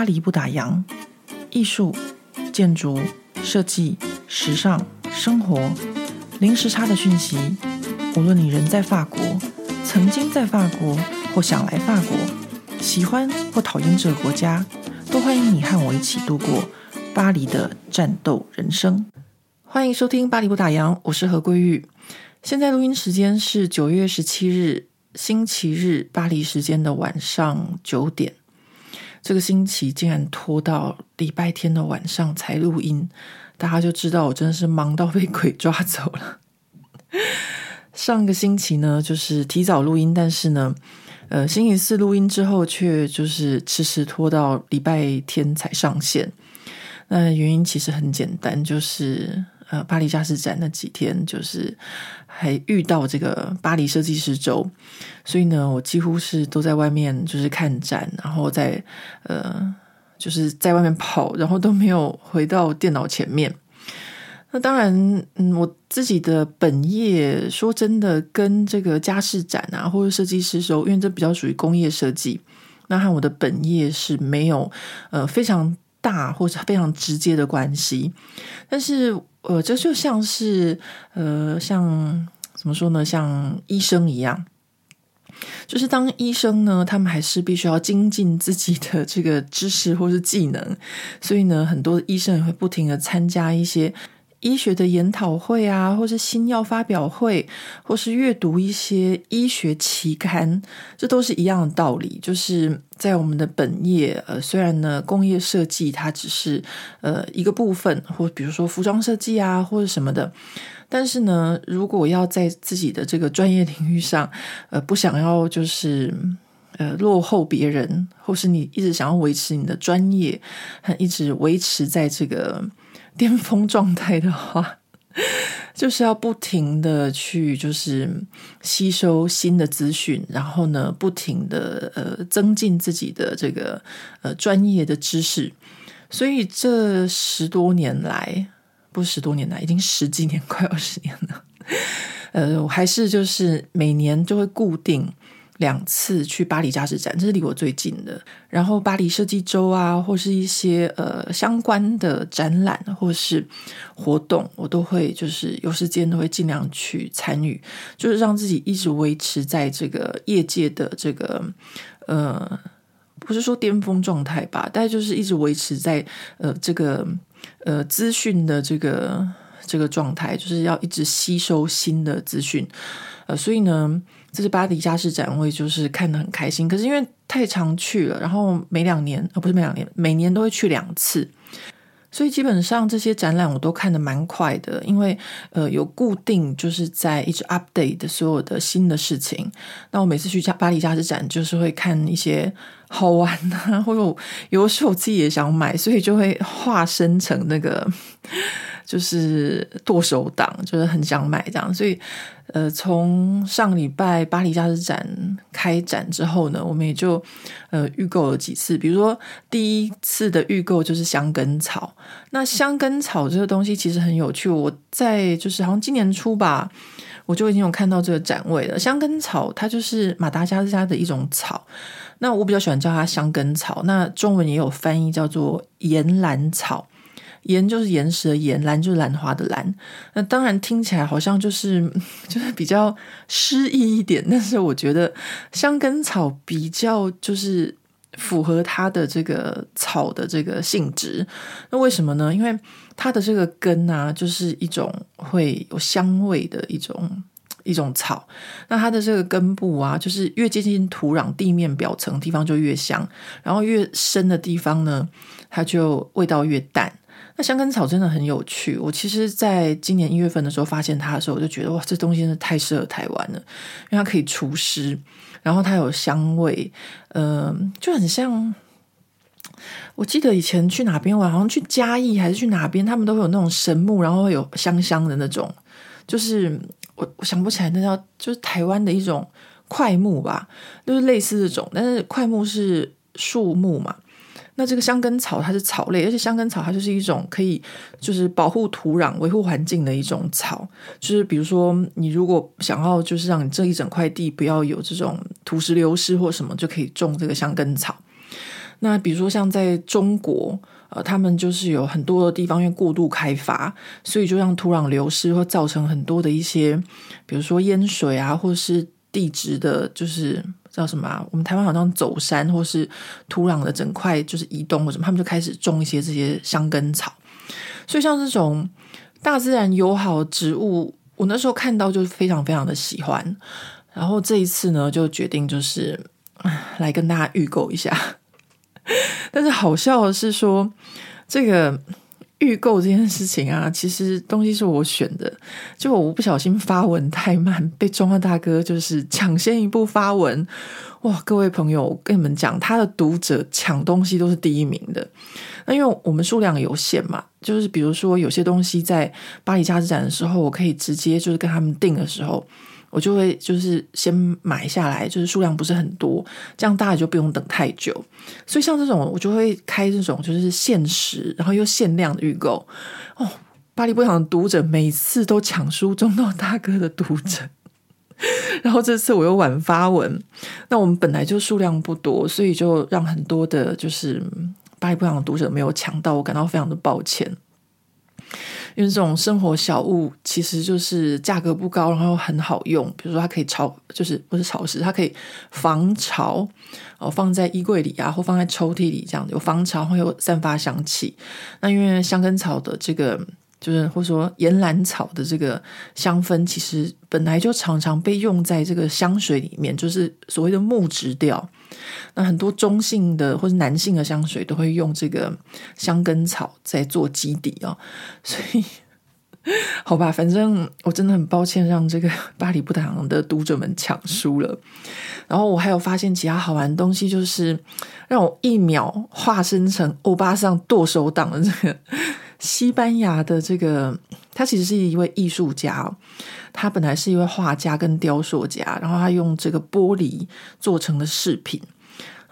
巴黎不打烊，艺术、建筑、设计、时尚、生活，零时差的讯息。无论你人在法国，曾经在法国，或想来法国，喜欢或讨厌这个国家，都欢迎你和我一起度过巴黎的战斗人生。欢迎收听《巴黎不打烊》，我是何桂玉。现在录音时间是九月十七日星期日巴黎时间的晚上九点。这个星期竟然拖到礼拜天的晚上才录音，大家就知道我真的是忙到被鬼抓走了。上个星期呢，就是提早录音，但是呢，呃，星期四录音之后，却就是迟迟拖到礼拜天才上线。那原因其实很简单，就是。呃，巴黎家饰展那几天，就是还遇到这个巴黎设计师周，所以呢，我几乎是都在外面就是看展，然后在呃，就是在外面跑，然后都没有回到电脑前面。那当然，嗯，我自己的本业说真的，跟这个家饰展啊，或者设计师周，因为这比较属于工业设计，那和我的本业是没有呃非常大或者非常直接的关系，但是。呃，这就像是呃，像怎么说呢？像医生一样，就是当医生呢，他们还是必须要精进自己的这个知识或是技能，所以呢，很多医生也会不停的参加一些。医学的研讨会啊，或是新药发表会，或是阅读一些医学期刊，这都是一样的道理。就是在我们的本业，呃，虽然呢，工业设计它只是呃一个部分，或比如说服装设计啊，或者什么的，但是呢，如果要在自己的这个专业领域上，呃，不想要就是呃落后别人，或是你一直想要维持你的专业，一直维持在这个。巅峰状态的话，就是要不停的去，就是吸收新的资讯，然后呢，不停的呃增进自己的这个呃专业的知识。所以这十多年来，不十多年来，已经十几年，快二十年了。呃，我还是就是每年就会固定。两次去巴黎家饰展，这是离我最近的。然后巴黎设计周啊，或是一些呃相关的展览或是活动，我都会就是有时间都会尽量去参与，就是让自己一直维持在这个业界的这个呃，不是说巅峰状态吧，但就是一直维持在呃这个呃资讯的这个这个状态，就是要一直吸收新的资讯。呃，所以呢。这是巴黎家事展，我也就是看得很开心。可是因为太常去了，然后每两年，呃，不是每两年，每年都会去两次，所以基本上这些展览我都看得蛮快的。因为呃，有固定就是在一直 update 的所有的新的事情。那我每次去家巴黎家事展，就是会看一些好玩啊，或者有的时候我自己也想买，所以就会化身成那个。就是剁手党，就是很想买这样，所以，呃，从上礼拜巴黎家饰展开展之后呢，我们也就呃预购了几次。比如说第一次的预购就是香根草，那香根草这个东西其实很有趣。我在就是好像今年初吧，我就已经有看到这个展位了。香根草它就是马达加斯加的一种草，那我比较喜欢叫它香根草，那中文也有翻译叫做岩兰草。岩就是岩石的岩，兰就是兰花的兰。那当然听起来好像就是 就是比较诗意一点，但是我觉得香根草比较就是符合它的这个草的这个性质。那为什么呢？因为它的这个根啊，就是一种会有香味的一种一种草。那它的这个根部啊，就是越接近土壤地面表层地方就越香，然后越深的地方呢，它就味道越淡。香根草真的很有趣。我其实在今年一月份的时候发现它的时候，我就觉得哇，这东西真的太适合台湾了，因为它可以除湿，然后它有香味，嗯、就很像。我记得以前去哪边玩，好像去嘉义还是去哪边，他们都会有那种神木，然后会有香香的那种。就是我我想不起来那叫，就是台湾的一种桧木吧，就是类似这种，但是桧木是树木嘛。那这个香根草它是草类，而且香根草它就是一种可以就是保护土壤、维护环境的一种草。就是比如说，你如果想要就是让你这一整块地不要有这种土石流失或什么，就可以种这个香根草。那比如说像在中国，呃，他们就是有很多的地方因为过度开发，所以就让土壤流失，会造成很多的一些，比如说淹水啊，或是地质的，就是叫什么啊？我们台湾好像走山，或是土壤的整块就是移动或什么，他们就开始种一些这些香根草。所以像这种大自然友好植物，我那时候看到就是非常非常的喜欢。然后这一次呢，就决定就是来跟大家预购一下。但是好笑的是说，这个预购这件事情啊，其实东西是我选的，就我不小心发文太慢，被中央大哥就是抢先一步发文。哇，各位朋友，我跟你们讲，他的读者抢东西都是第一名的。那因为我们数量有限嘛，就是比如说有些东西在巴黎家之展的时候，我可以直接就是跟他们订的时候。我就会就是先买下来，就是数量不是很多，这样大家就不用等太久。所以像这种，我就会开这种就是限时，然后又限量的预购。哦，巴黎不想读者每次都抢书中到大哥的读者，然后这次我又晚发文，那我们本来就数量不多，所以就让很多的就是巴黎不想的读者没有抢到，我感到非常的抱歉。因为这种生活小物其实就是价格不高，然后很好用。比如说，它可以潮，就是不是潮湿，它可以防潮哦，放在衣柜里啊，或放在抽屉里，这样有防潮，会有散发香气。那因为香根草的这个。就是或者说岩兰草的这个香氛，其实本来就常常被用在这个香水里面，就是所谓的木质调。那很多中性的或者男性的香水都会用这个香根草在做基底哦。所以，好吧，反正我真的很抱歉让这个 巴黎不打烊的读者们抢书了。然后我还有发现其他好玩的东西，就是让我一秒化身成欧巴桑剁手党的这个。西班牙的这个，他其实是一位艺术家，他本来是一位画家跟雕塑家，然后他用这个玻璃做成的饰品。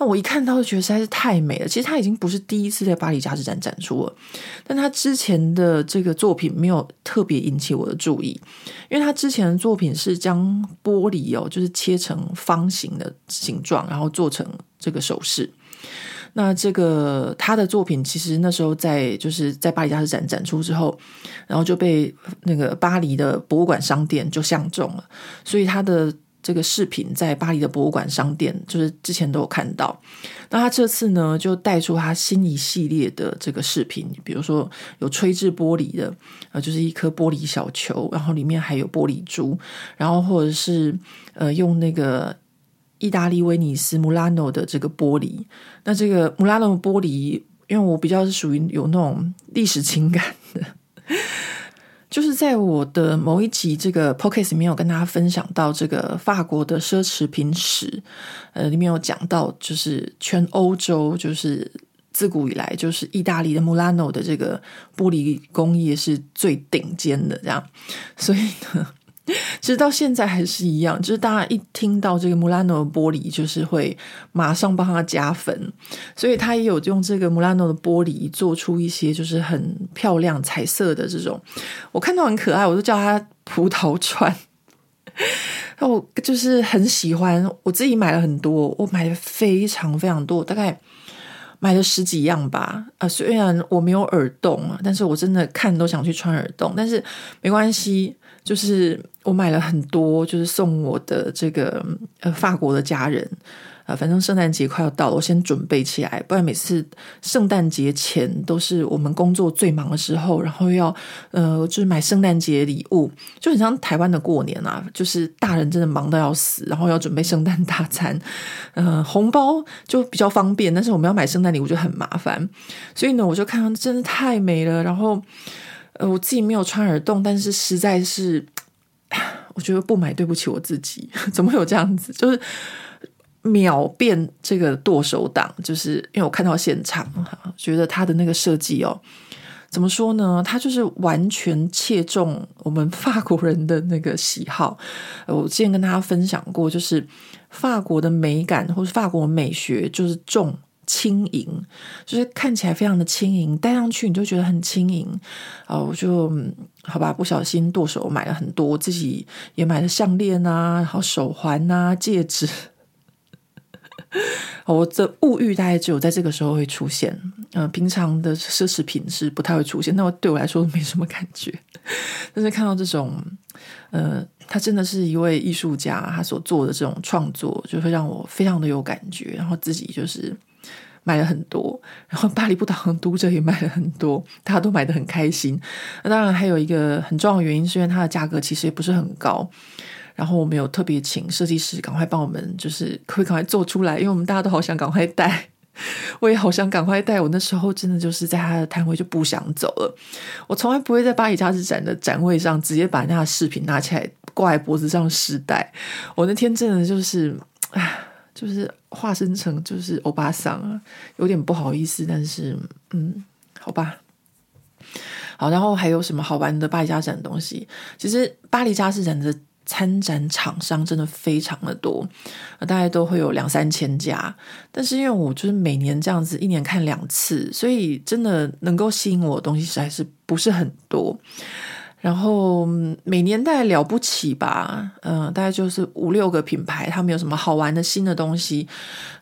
那我一看到就觉得实在是太美了。其实他已经不是第一次在巴黎佳之展展出了，但他之前的这个作品没有特别引起我的注意，因为他之前的作品是将玻璃哦，就是切成方形的形状，然后做成这个首饰。那这个他的作品，其实那时候在就是在巴黎大师展展出之后，然后就被那个巴黎的博物馆商店就相中了，所以他的这个饰品在巴黎的博物馆商店就是之前都有看到。那他这次呢，就带出他新一系列的这个饰品，比如说有吹制玻璃的，呃，就是一颗玻璃小球，然后里面还有玻璃珠，然后或者是呃用那个。意大利威尼斯穆拉诺的这个玻璃，那这个穆拉诺玻璃，因为我比较是属于有那种历史情感的，就是在我的某一集这个 p o c a s t 里面有跟大家分享到这个法国的奢侈品史，呃，里面有讲到，就是全欧洲就是自古以来就是意大利的穆拉诺的这个玻璃工艺是最顶尖的，这样，所以呢。其实到现在还是一样，就是大家一听到这个穆拉诺的玻璃，就是会马上帮他加分，所以他也有用这个穆拉诺的玻璃做出一些就是很漂亮彩色的这种，我看到很可爱，我都叫它葡萄串。那我就是很喜欢，我自己买了很多，我买了非常非常多，大概买了十几样吧。啊，虽然我没有耳洞啊，但是我真的看都想去穿耳洞，但是没关系。就是我买了很多，就是送我的这个呃法国的家人。啊、反正圣诞节快要到了，我先准备起来，不然每次圣诞节前都是我们工作最忙的时候，然后要呃就是买圣诞节礼物，就很像台湾的过年啊，就是大人真的忙到要死，然后要准备圣诞大餐，呃红包就比较方便，但是我们要买圣诞礼物就很麻烦，所以呢，我就看到真的太美了，然后。呃，我自己没有穿耳洞，但是实在是，我觉得不买对不起我自己。怎么会有这样子？就是秒变这个剁手党，就是因为我看到现场，觉得他的那个设计哦，怎么说呢？他就是完全切中我们法国人的那个喜好。我之前跟大家分享过，就是法国的美感或是法国美学，就是重。轻盈，就是看起来非常的轻盈，戴上去你就觉得很轻盈。哦，我就好吧，不小心剁手买了很多，自己也买了项链啊，然后手环啊，戒指。我的物欲大概只有在这个时候会出现，嗯、呃，平常的奢侈品是不太会出现，那我对我来说没什么感觉。但是看到这种，呃，他真的是一位艺术家，他所做的这种创作，就会让我非常的有感觉，然后自己就是买了很多，然后巴黎不倒的读者也买了很多，大家都买的很开心。那当然还有一个很重要的原因，是因为它的价格其实也不是很高。然后我们有特别请设计师赶快帮我们，就是可以赶快做出来，因为我们大家都好想赶快戴，我也好想赶快戴。我那时候真的就是在他的摊位就不想走了。我从来不会在巴黎家之展的展位上直接把那个饰品拿起来挂在脖子上试戴。我那天真的就是，就是化身成就是欧巴桑啊，有点不好意思，但是嗯，好吧。好，然后还有什么好玩的巴黎佳士展的东西？其实巴黎佳士展的。参展厂商真的非常的多，大概都会有两三千家。但是因为我就是每年这样子，一年看两次，所以真的能够吸引我的东西实在是不是很多。然后每年大概了不起吧，嗯、大概就是五六个品牌，他们有什么好玩的新的东西，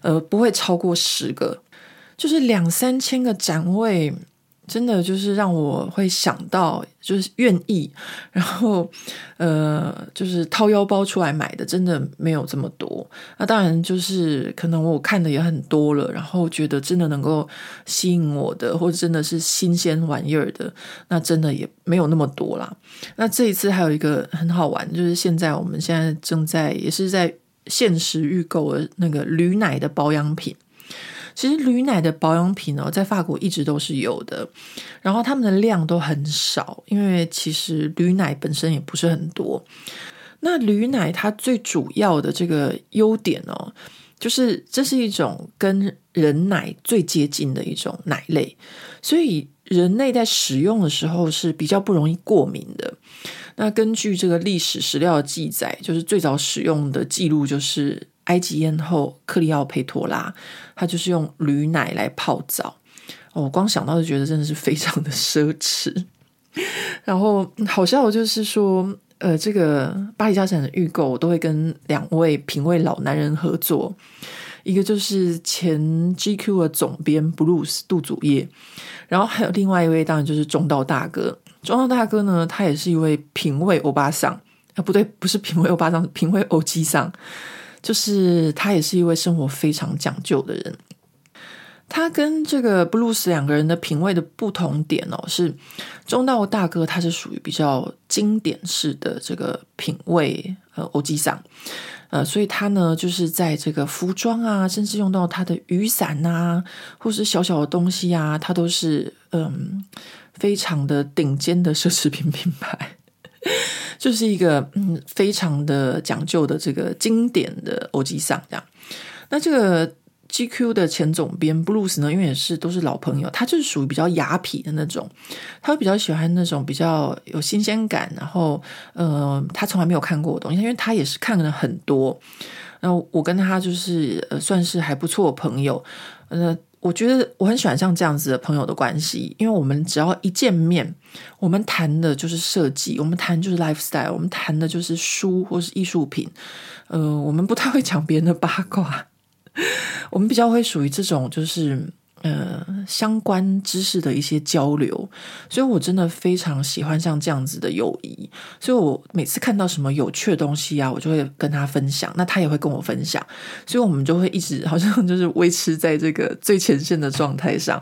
呃，不会超过十个，就是两三千个展位。真的就是让我会想到，就是愿意，然后呃，就是掏腰包出来买的，真的没有这么多。那当然就是可能我看的也很多了，然后觉得真的能够吸引我的，或者真的是新鲜玩意儿的，那真的也没有那么多啦。那这一次还有一个很好玩，就是现在我们现在正在也是在限时预购的那个驴奶的保养品。其实驴奶的保养品呢，在法国一直都是有的，然后他们的量都很少，因为其实驴奶本身也不是很多。那驴奶它最主要的这个优点哦，就是这是一种跟人奶最接近的一种奶类，所以人类在使用的时候是比较不容易过敏的。那根据这个历史史料的记载，就是最早使用的记录就是。埃及艳后克利奥佩托拉，他就是用驴奶来泡澡。哦，我光想到就觉得真的是非常的奢侈。然后好笑的就是说，呃，这个巴黎佳士展的预购，我都会跟两位品味老男人合作，一个就是前 GQ 的总编 Bruce 杜祖业，然后还有另外一位，当然就是中道大哥。中道大哥呢，他也是一位品味欧巴桑，啊，不对，不是品味欧巴桑，是品味欧基桑。就是他也是一位生活非常讲究的人。他跟这个布鲁斯两个人的品味的不同点哦，是中道大哥他是属于比较经典式的这个品味，呃，欧吉桑，呃，所以他呢就是在这个服装啊，甚至用到他的雨伞啊，或是小小的东西啊，他都是嗯非常的顶尖的奢侈品品牌。就是一个嗯，非常的讲究的这个经典的欧吉桑这样。那这个 GQ 的前总编 Bruce 呢，因为也是都是老朋友，他就是属于比较雅痞的那种，他会比较喜欢那种比较有新鲜感，然后呃，他从来没有看过的东西，因为他也是看了很多。然后我跟他就是呃，算是还不错的朋友，呃。我觉得我很喜欢像这样子的朋友的关系，因为我们只要一见面，我们谈的就是设计，我们谈就是 lifestyle，我们谈的就是书或是艺术品。呃，我们不太会讲别人的八卦，我们比较会属于这种就是。呃，相关知识的一些交流，所以我真的非常喜欢像这样子的友谊。所以我每次看到什么有趣的东西啊，我就会跟他分享，那他也会跟我分享，所以我们就会一直好像就是维持在这个最前线的状态上。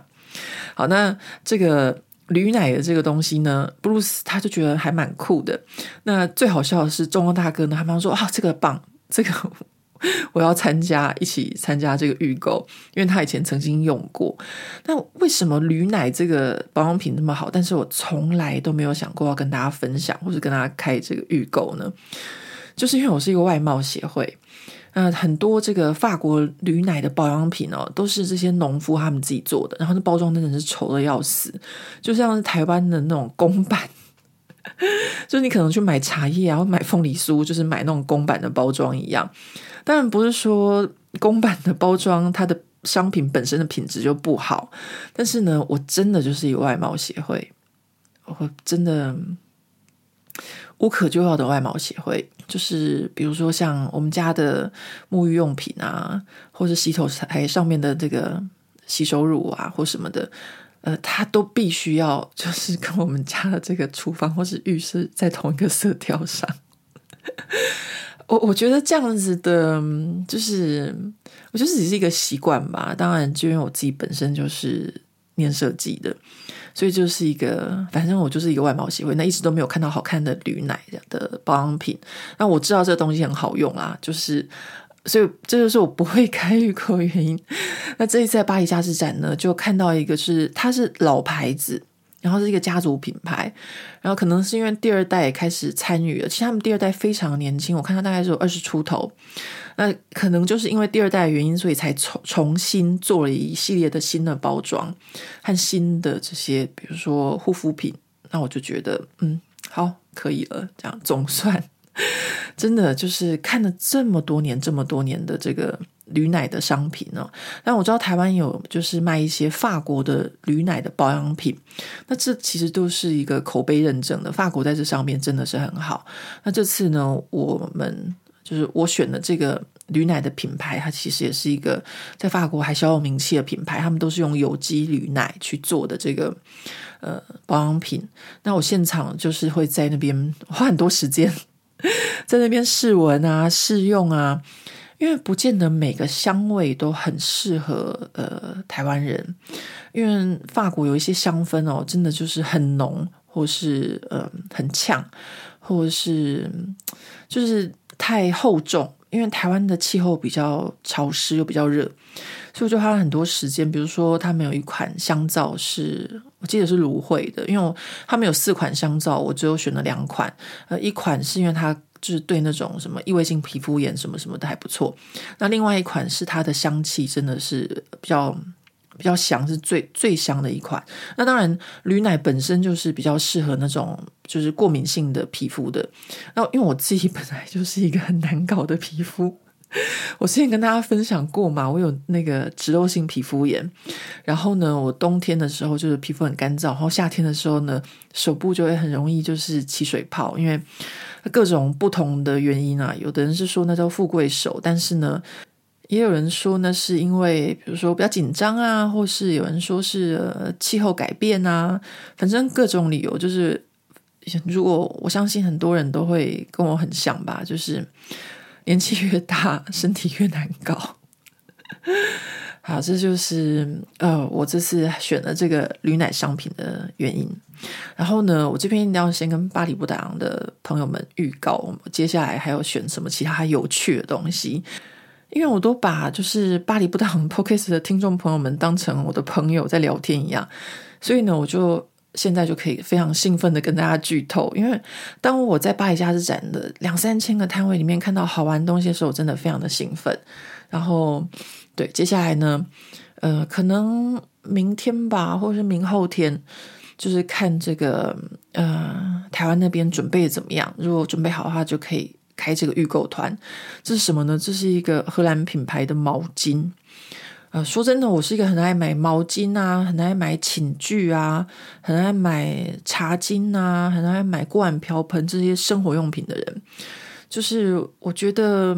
好，那这个驴奶的这个东西呢，布鲁斯他就觉得还蛮酷的。那最好笑的是，中央大哥呢，他们说啊，这个棒，这个。我要参加，一起参加这个预购，因为他以前曾经用过。那为什么驴奶这个保养品那么好？但是我从来都没有想过要跟大家分享，或者跟大家开这个预购呢？就是因为我是一个外贸协会，呃，很多这个法国驴奶的保养品哦，都是这些农夫他们自己做的，然后那包装真的是丑的要死，就像是台湾的那种公版，就你可能去买茶叶啊，买凤梨酥，就是买那种公版的包装一样。当然不是说公版的包装它的商品本身的品质就不好，但是呢，我真的就是一外貌协会，我真的无可救药的外貌协会，就是比如说像我们家的沐浴用品啊，或是洗头台上面的这个洗手乳啊，或什么的，呃，它都必须要就是跟我们家的这个厨房或是浴室在同一个色调上。我我觉得这样子的，就是我觉得只是一个习惯吧。当然，就因为我自己本身就是念设计的。所以就是一个，反正我就是一个外貌协会，那一直都没有看到好看的铝奶的保养品。那我知道这个东西很好用啦，就是，所以这就是我不会开预购的原因。那这一次在巴黎佳士展呢，就看到一个是它是老牌子，然后是一个家族品牌，然后可能是因为第二代也开始参与了，其实他们第二代非常年轻，我看他大概是有二十出头。那可能就是因为第二代的原因，所以才重重新做了一系列的新的包装和新的这些，比如说护肤品。那我就觉得，嗯，好，可以了。这样总算真的就是看了这么多年、这么多年的这个驴奶的商品呢。但我知道台湾有就是卖一些法国的驴奶的保养品，那这其实都是一个口碑认证的，法国在这上面真的是很好。那这次呢，我们。就是我选的这个驴奶的品牌，它其实也是一个在法国还小有名气的品牌。他们都是用有机驴奶去做的这个呃保养品。那我现场就是会在那边花很多时间，在那边试闻啊、试用啊，因为不见得每个香味都很适合呃台湾人。因为法国有一些香氛哦，真的就是很浓，或是呃很呛，或是就是。太厚重，因为台湾的气候比较潮湿又比较热，所以我就花了很多时间。比如说，他们有一款香皂是我记得是芦荟的，因为他们有四款香皂，我只有选了两款。呃，一款是因为它就是对那种什么异位性皮肤炎什么什么的还不错，那另外一款是它的香气真的是比较。比较香，是最最香的一款。那当然，驴奶本身就是比较适合那种就是过敏性的皮肤的。那因为我自己本来就是一个很难搞的皮肤，我之前跟大家分享过嘛，我有那个脂漏性皮肤炎。然后呢，我冬天的时候就是皮肤很干燥，然后夏天的时候呢，手部就会很容易就是起水泡，因为各种不同的原因啊。有的人是说那叫富贵手，但是呢。也有人说呢，是因为比如说比较紧张啊，或是有人说是，呃，气候改变啊，反正各种理由。就是如果我相信很多人都会跟我很像吧，就是年纪越大，身体越难搞。好，这就是呃，我这次选了这个驴奶商品的原因。然后呢，我这边一定要先跟巴黎不打烊的朋友们预告，接下来还要选什么其他有趣的东西。因为我都把就是巴黎不打烊 Podcast 的听众朋友们当成我的朋友在聊天一样，所以呢，我就现在就可以非常兴奋的跟大家剧透。因为当我在巴黎佳士展的两三千个摊位里面看到好玩的东西的时候，我真的非常的兴奋。然后，对，接下来呢，呃，可能明天吧，或者是明后天，就是看这个呃台湾那边准备的怎么样。如果准备好的话，就可以。开这个预购团，这是什么呢？这是一个荷兰品牌的毛巾。呃，说真的，我是一个很爱买毛巾啊，很爱买寝具啊，很爱买茶巾啊，很爱买锅碗瓢盆这些生活用品的人。就是我觉得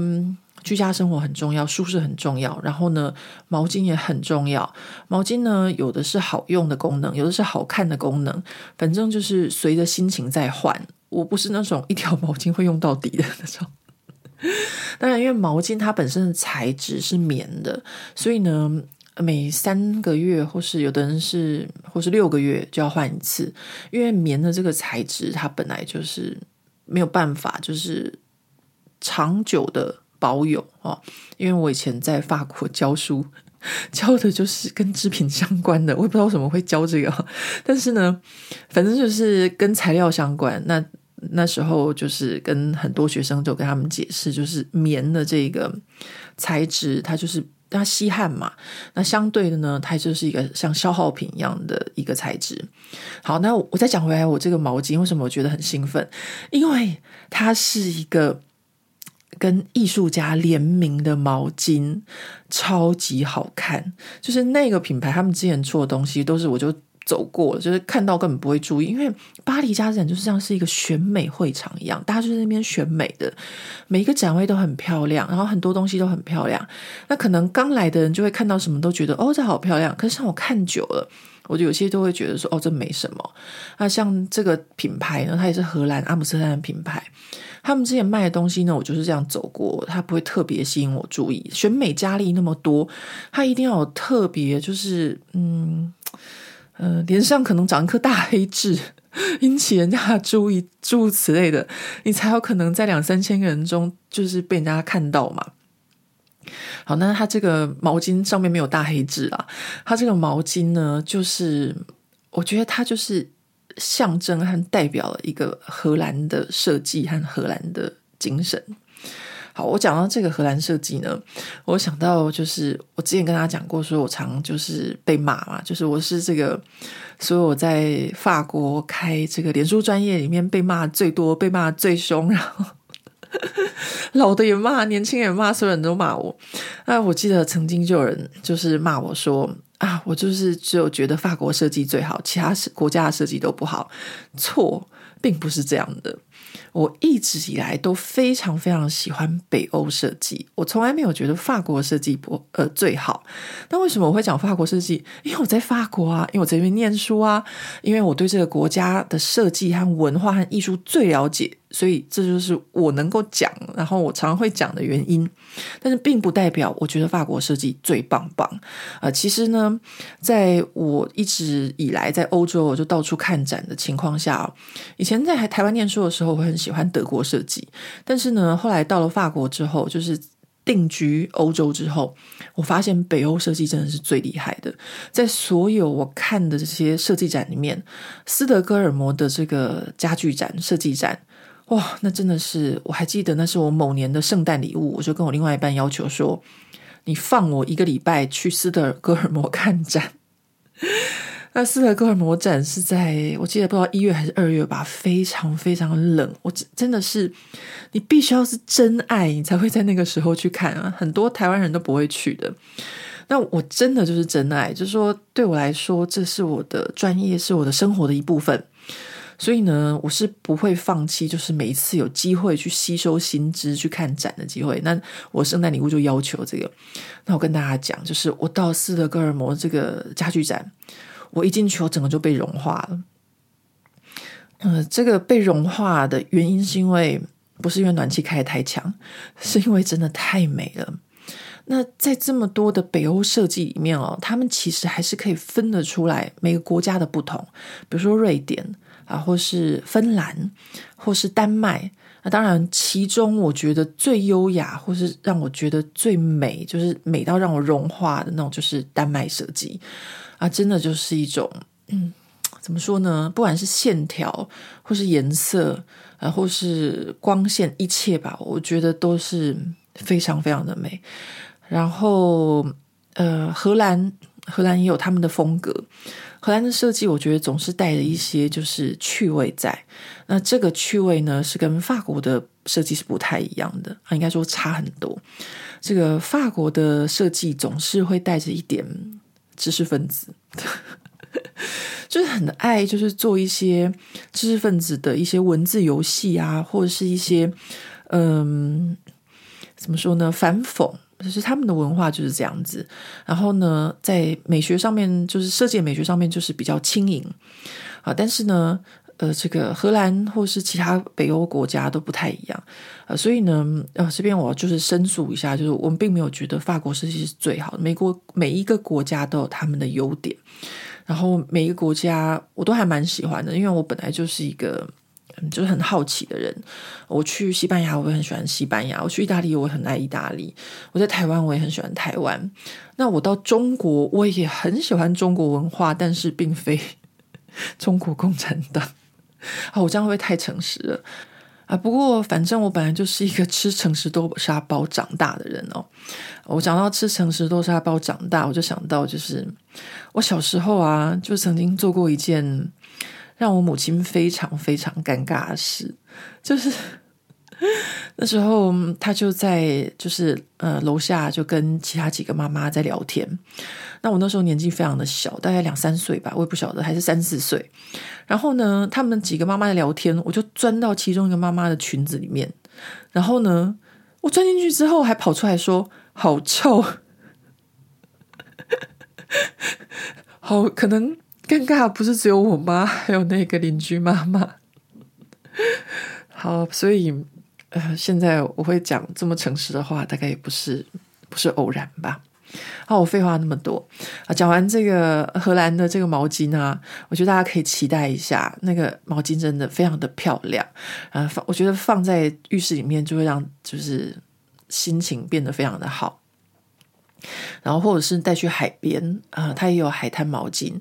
居家生活很重要，舒适很重要，然后呢，毛巾也很重要。毛巾呢，有的是好用的功能，有的是好看的功能，反正就是随着心情在换。我不是那种一条毛巾会用到底的那种。当然，因为毛巾它本身的材质是棉的，所以呢，每三个月或是有的人是或是六个月就要换一次。因为棉的这个材质，它本来就是没有办法就是长久的保有哦。因为我以前在法国教书，教的就是跟织品相关的，我也不知道为什么会教这个，但是呢，反正就是跟材料相关。那那时候就是跟很多学生就跟他们解释，就是棉的这个材质，它就是它吸汗嘛。那相对的呢，它就是一个像消耗品一样的一个材质。好，那我再讲回来，我这个毛巾为什么我觉得很兴奋？因为它是一个跟艺术家联名的毛巾，超级好看。就是那个品牌他们之前出的东西都是，我就走过，就是看到根本不会注意，因为巴黎家展就是像是一个选美会场一样，大家就在那边选美的，每一个展位都很漂亮，然后很多东西都很漂亮。那可能刚来的人就会看到什么都觉得哦，这好漂亮。可是像我看久了，我就有些都会觉得说哦，这没什么。那像这个品牌呢，它也是荷兰阿姆斯特丹的品牌，他们之前卖的东西呢，我就是这样走过，它不会特别吸引我注意。选美佳丽那么多，它一定要有特别，就是嗯。呃，脸上可能长一颗大黑痣，引起人家注意，诸如此类的，你才有可能在两三千个人中，就是被人家看到嘛。好，那它这个毛巾上面没有大黑痣啊，它这个毛巾呢，就是我觉得它就是象征和代表了一个荷兰的设计和荷兰的精神。好，我讲到这个荷兰设计呢，我想到就是我之前跟大家讲过，说我常就是被骂嘛，就是我是这个，所以我在法国开这个脸书专业里面被骂最多、被骂最凶，然后 老的也骂，年轻人也骂，所有人都骂我。那我记得曾经就有人就是骂我说啊，我就是只有觉得法国设计最好，其他国家的设计都不好。错，并不是这样的。我一直以来都非常非常喜欢北欧设计，我从来没有觉得法国设计不呃最好。那为什么我会讲法国设计？因为我在法国啊，因为我在这边念书啊，因为我对这个国家的设计和文化和艺术最了解。所以这就是我能够讲，然后我常常会讲的原因，但是并不代表我觉得法国设计最棒棒啊、其实呢，在我一直以来在欧洲，我就到处看展的情况下，以前在台湾念书的时候，我很喜欢德国设计，但是呢，后来到了法国之后，就是定居欧洲之后，我发现北欧设计真的是最厉害的。在所有我看的这些设计展里面，斯德哥尔摩的这个家具展设计展。哇，那真的是，我还记得那是我某年的圣诞礼物，我就跟我另外一半要求说，你放我一个礼拜去斯德哥尔摩看展。那斯德哥尔摩展是在我记得不知道一月还是二月吧，非常非常冷，我真的是，你必须要是真爱，你才会在那个时候去看啊，很多台湾人都不会去的。那我真的就是真爱，就是说对我来说，这是我的专业，是我的生活的一部分。所以呢，我是不会放弃，就是每一次有机会去吸收新知、去看展的机会。那我圣诞礼物就要求这个。那我跟大家讲，就是我到斯德哥尔摩这个家具展，我一进去，我整个就被融化了。呃，这个被融化的原因是因为不是因为暖气开得太强，是因为真的太美了。那在这么多的北欧设计里面哦，他们其实还是可以分得出来每个国家的不同，比如说瑞典。啊，或是芬兰，或是丹麦。那当然，其中我觉得最优雅，或是让我觉得最美，就是美到让我融化的那种，就是丹麦设计啊，真的就是一种，嗯，怎么说呢？不管是线条，或是颜色，啊，或是光线，一切吧，我觉得都是非常非常的美。然后，呃，荷兰，荷兰也有他们的风格。荷兰的设计，我觉得总是带着一些就是趣味在。那这个趣味呢，是跟法国的设计是不太一样的啊，应该说差很多。这个法国的设计总是会带着一点知识分子，就是很爱，就是做一些知识分子的一些文字游戏啊，或者是一些嗯，怎么说呢，反讽。就是他们的文化就是这样子，然后呢，在美学上面，就是设计美学上面就是比较轻盈啊。但是呢，呃，这个荷兰或是其他北欧国家都不太一样啊。所以呢，呃，这边我就是申诉一下，就是我们并没有觉得法国设计是最好的。美国每一个国家都有他们的优点，然后每一个国家我都还蛮喜欢的，因为我本来就是一个。就是很好奇的人，我去西班牙，我也很喜欢西班牙；我去意大利，我很爱意大利；我在台湾，我也很喜欢台湾。那我到中国，我也很喜欢中国文化，但是并非 中国共产党。啊，我这样会不会太诚实了啊？不过反正我本来就是一个吃诚实豆沙包长大的人哦。我讲到吃诚实豆沙包长大，我就想到就是我小时候啊，就曾经做过一件。让我母亲非常非常尴尬的事，就是 那时候她就在就是呃楼下就跟其他几个妈妈在聊天。那我那时候年纪非常的小，大概两三岁吧，我也不晓得，还是三四岁。然后呢，他们几个妈妈在聊天，我就钻到其中一个妈妈的裙子里面。然后呢，我钻进去之后，还跑出来说：“好臭，好可能尴尬，不是只有我妈，还有那个邻居妈妈。”好，所以。呃，现在我会讲这么诚实的话，大概也不是不是偶然吧。好，我废话那么多啊，讲完这个荷兰的这个毛巾呢，我觉得大家可以期待一下，那个毛巾真的非常的漂亮啊，放我觉得放在浴室里面就会让就是心情变得非常的好。然后或者是带去海边啊，它也有海滩毛巾，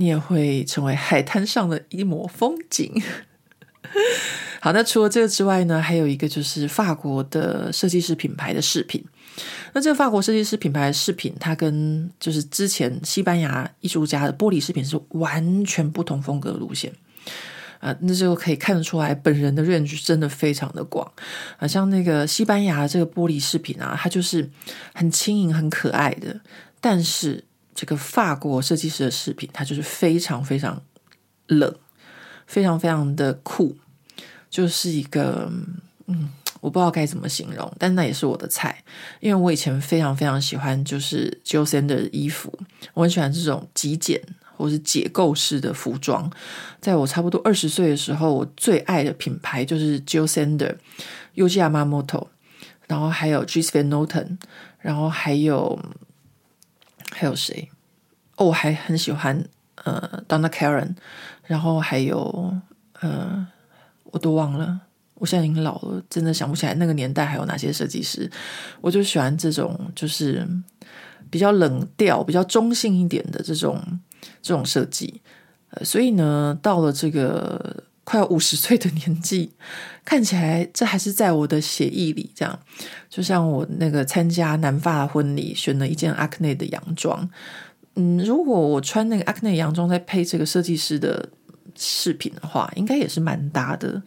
你也会成为海滩上的一抹风景。好，那除了这个之外呢，还有一个就是法国的设计师品牌的饰品。那这个法国设计师品牌的饰品，它跟就是之前西班牙艺术家的玻璃饰品是完全不同风格的路线。啊、呃，那就可以看得出来，本人的 range 真的非常的广。啊、像那个西班牙这个玻璃饰品啊，它就是很轻盈、很可爱的。但是这个法国设计师的饰品，它就是非常非常冷，非常非常的酷。就是一个，嗯，我不知道该怎么形容，但那也是我的菜，因为我以前非常非常喜欢就是 Jil Sander 的衣服，我很喜欢这种极简或是解构式的服装。在我差不多二十岁的时候，我最爱的品牌就是 Jil Sander、Yohji Yamamoto，然后还有 Dries Van Noten，然后还有还有谁？哦，我还很喜欢呃 Donna Karen，然后还有呃。我都忘了，我现在已经老了，真的想不起来那个年代还有哪些设计师。我就喜欢这种，就是比较冷调、比较中性一点的这种这种设计。呃，所以呢，到了这个快要五十岁的年纪，看起来这还是在我的血液里。这样，就像我那个参加南法婚礼，选了一件阿克内的洋装。嗯，如果我穿那个阿克内洋装，再配这个设计师的。饰品的话，应该也是蛮搭的，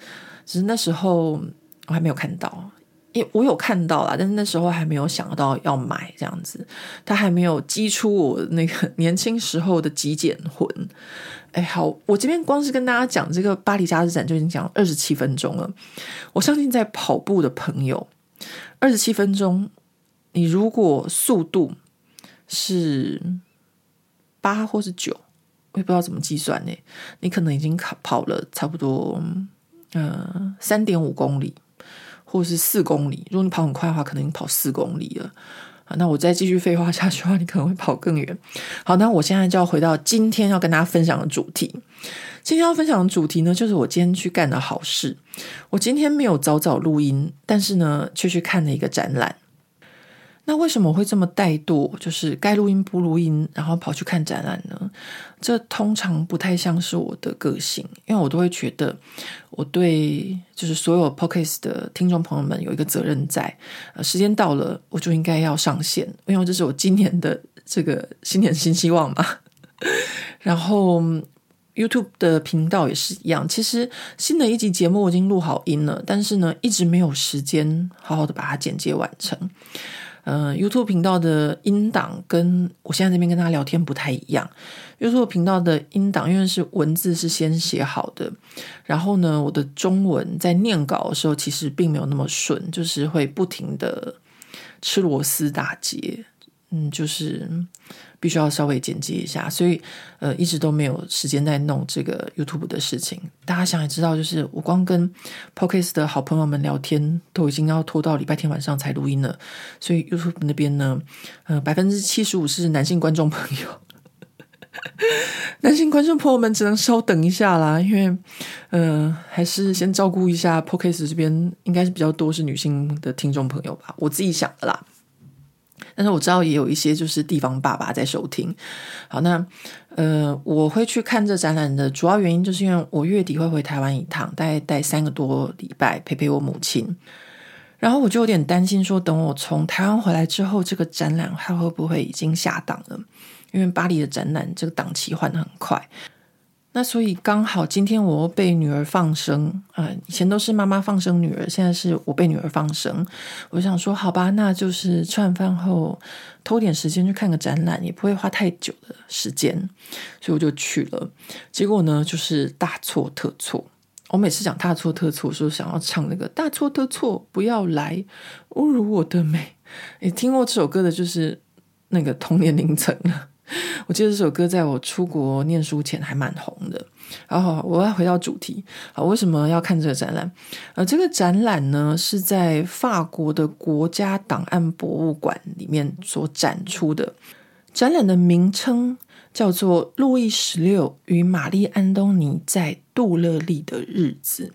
只是那时候我还没有看到，因为我有看到啦，但是那时候还没有想到要买这样子，他还没有激出我那个年轻时候的极简魂。哎，好，我这边光是跟大家讲这个巴黎杂志展就已经讲二十七分钟了。我相信在跑步的朋友，二十七分钟，你如果速度是八或是九。我也不知道怎么计算呢？你可能已经跑跑了差不多，呃，三点五公里，或是四公里。如果你跑很快的话，可能已经跑四公里了。那我再继续废话下去的话，你可能会跑更远。好，那我现在就要回到今天要跟大家分享的主题。今天要分享的主题呢，就是我今天去干的好事。我今天没有早早录音，但是呢，却去看了一个展览。那为什么会这么怠惰？就是该录音不录音，然后跑去看展览呢？这通常不太像是我的个性，因为我都会觉得我对就是所有 Podcast 的听众朋友们有一个责任在，呃，时间到了我就应该要上线，因为这是我今年的这个新年新希望嘛。然后 YouTube 的频道也是一样，其实新的一集节目我已经录好音了，但是呢，一直没有时间好好的把它剪接完成。呃，YouTube 频道的音档跟我现在这边跟大家聊天不太一样。YouTube 频道的音档因为是文字是先写好的，然后呢，我的中文在念稿的时候其实并没有那么顺，就是会不停的吃螺丝打结，嗯，就是。必须要稍微剪辑一下，所以呃一直都没有时间在弄这个 YouTube 的事情。大家想也知道，就是我光跟 Podcast 的好朋友们聊天，都已经要拖到礼拜天晚上才录音了。所以 YouTube 那边呢，呃百分之七十五是男性观众朋友，男性观众朋友们只能稍等一下啦，因为呃还是先照顾一下 Podcast 这边应该是比较多是女性的听众朋友吧，我自己想的啦。但是我知道也有一些就是地方爸爸在收听。好，那呃，我会去看这展览的主要原因，就是因为我月底会回台湾一趟，大概待三个多礼拜陪陪我母亲。然后我就有点担心，说等我从台湾回来之后，这个展览还会不会已经下档了？因为巴黎的展览这个档期换得很快。那所以刚好今天我被女儿放生啊、呃，以前都是妈妈放生女儿，现在是我被女儿放生。我想说，好吧，那就是吃完饭后偷点时间去看个展览，也不会花太久的时间，所以我就去了。结果呢，就是大错特错。我每次讲大错特错，说想要唱那个大错特错，不要来侮辱我的美。你听过这首歌的，就是那个同年龄层了。我记得这首歌在我出国念书前还蛮红的。然后我要回到主题啊，为什么要看这个展览？呃，这个展览呢是在法国的国家档案博物馆里面所展出的。展览的名称叫做《路易十六与玛丽安东尼在杜勒利的日子》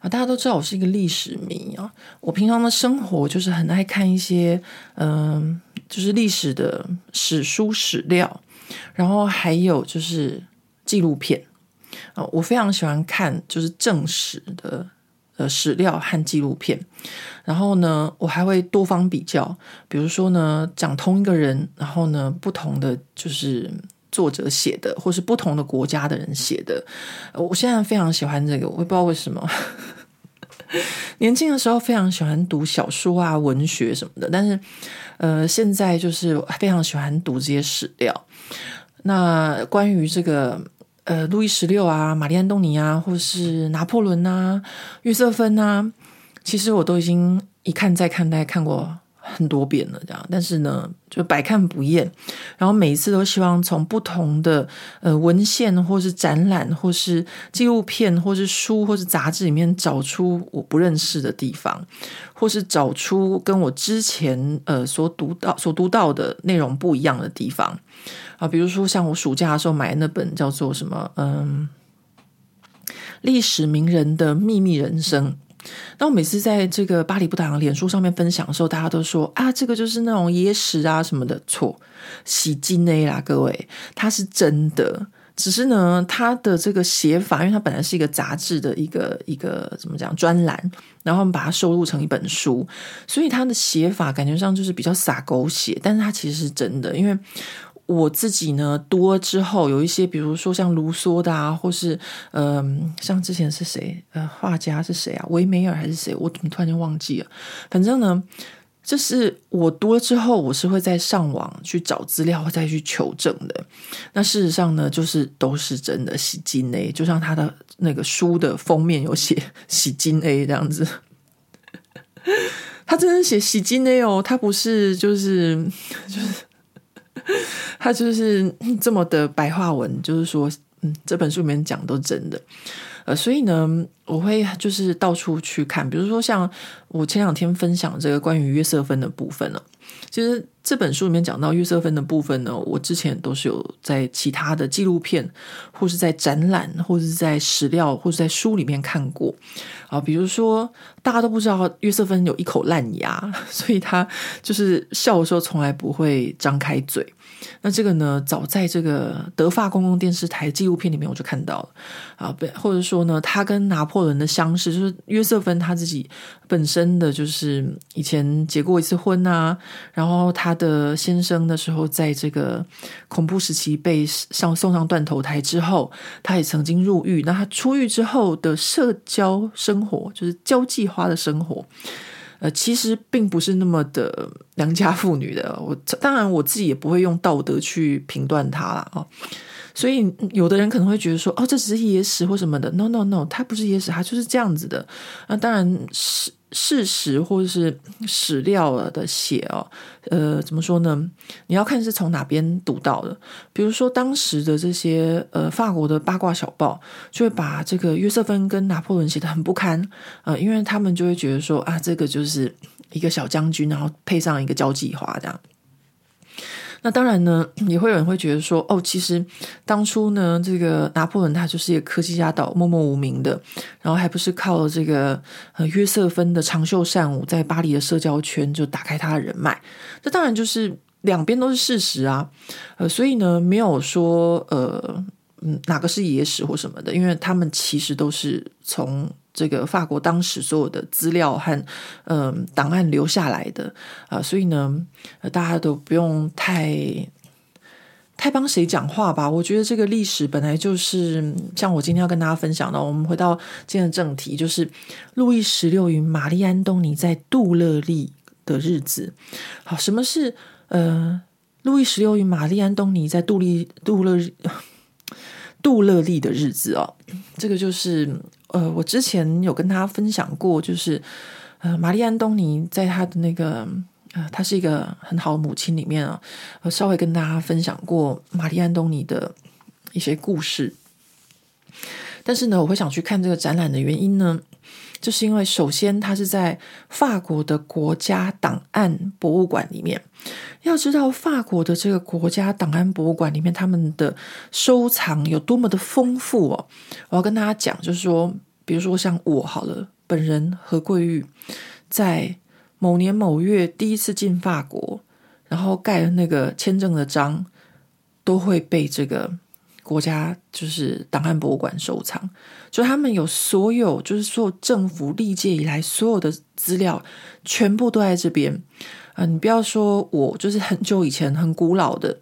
啊。大家都知道我是一个历史迷啊，我平常的生活就是很爱看一些嗯。就是历史的史书史料，然后还有就是纪录片啊，我非常喜欢看就是正史的呃史料和纪录片。然后呢，我还会多方比较，比如说呢，讲同一个人，然后呢，不同的就是作者写的，或是不同的国家的人写的。我现在非常喜欢这个，我也不知道为什么。年轻的时候非常喜欢读小说啊、文学什么的，但是，呃，现在就是非常喜欢读这些史料。那关于这个，呃，路易十六啊、玛丽安东尼啊，或是拿破仑啊、约瑟芬啊，其实我都已经一看再看，大概看过。很多遍了，这样，但是呢，就百看不厌。然后每一次都希望从不同的呃文献，或是展览，或是纪录片，或是书，或是杂志里面找出我不认识的地方，或是找出跟我之前呃所读到、所读到的内容不一样的地方啊。比如说，像我暑假的时候买那本叫做什么，嗯，历史名人的秘密人生。那我每次在这个巴黎不打烊脸书上面分享的时候，大家都说啊，这个就是那种野史啊什么的，错，是真的啦，各位，它是真的，只是呢，它的这个写法，因为它本来是一个杂志的一个一个怎么讲专栏，然后我们把它收录成一本书，所以它的写法感觉上就是比较洒狗血，但是它其实是真的，因为。我自己呢，读了之后有一些，比如说像卢梭的啊，或是嗯、像之前是谁呃，画家是谁啊？维梅尔还是谁？我怎么突然间忘记了？反正呢，这是我读了之后，我是会再上网去找资料，再去求证的。那事实上呢，就是都是真的，喜金 A，，就像他的那个书的封面有写“喜金 A ”这样子，他真的写“喜金 A ”哦，他不是就是就是。他就是 这么的白话文，就是说，嗯，这本书里面讲都是真的，呃，所以呢，我会就是到处去看，比如说像我前两天分享这个关于约瑟芬的部分了。其实这本书里面讲到约瑟芬的部分呢，我之前都是有在其他的纪录片，或是在展览，或是在史料，或是在书里面看过啊。比如说，大家都不知道约瑟芬有一口烂牙，所以他就是笑的时候从来不会张开嘴。那这个呢，早在这个德法公共电视台纪录片里面我就看到了啊，或者说呢，他跟拿破仑的相识，就是约瑟芬他自己本身的就是以前结过一次婚啊，然后他的先生的时候在这个恐怖时期被上送上断头台之后，他也曾经入狱。那他出狱之后的社交生活，就是交际花的生活。呃，其实并不是那么的良家妇女的。我当然我自己也不会用道德去评断他啦。哦。所以有的人可能会觉得说，哦，这只是野史或什么的。No No No，它不是野史，它就是这样子的。那当然事。事实或者是史料的写哦，呃，怎么说呢？你要看是从哪边读到的。比如说当时的这些呃法国的八卦小报，就会把这个约瑟芬跟拿破仑写的很不堪，呃，因为他们就会觉得说啊，这个就是一个小将军，然后配上一个交际花这样。那当然呢，也会有人会觉得说，哦，其实当初呢，这个拿破仑他就是一个科技家岛，默默无名的，然后还不是靠了这个呃约瑟芬的长袖善舞，在巴黎的社交圈就打开他的人脉。这当然就是两边都是事实啊，呃，所以呢，没有说呃嗯哪个是野史或什么的，因为他们其实都是从。这个法国当时所有的资料和嗯、档案留下来的啊、所以呢，大家都不用太太帮谁讲话吧？我觉得这个历史本来就是像我今天要跟大家分享的。我们回到今天的正题，就是路易十六与玛丽安东尼在杜勒利的日子。好，什么是呃路易十六与玛丽安东尼在杜丽杜勒 杜勒利的日子哦？这个就是呃，我之前有跟他分享过，就是呃，玛丽安东尼在他的那个。呃，她是一个很好的母亲。里面啊，我稍微跟大家分享过玛丽安东尼的一些故事。但是呢，我会想去看这个展览的原因呢，就是因为首先它是在法国的国家档案博物馆里面。要知道法国的这个国家档案博物馆里面，他们的收藏有多么的丰富哦。我要跟大家讲，就是说，比如说像我好了，本人何桂玉在。某年某月第一次进法国，然后盖了那个签证的章，都会被这个国家就是档案博物馆收藏。就他们有所有，就是所有政府历届以来所有的资料，全部都在这边。啊、你不要说我，就是很久以前很古老的。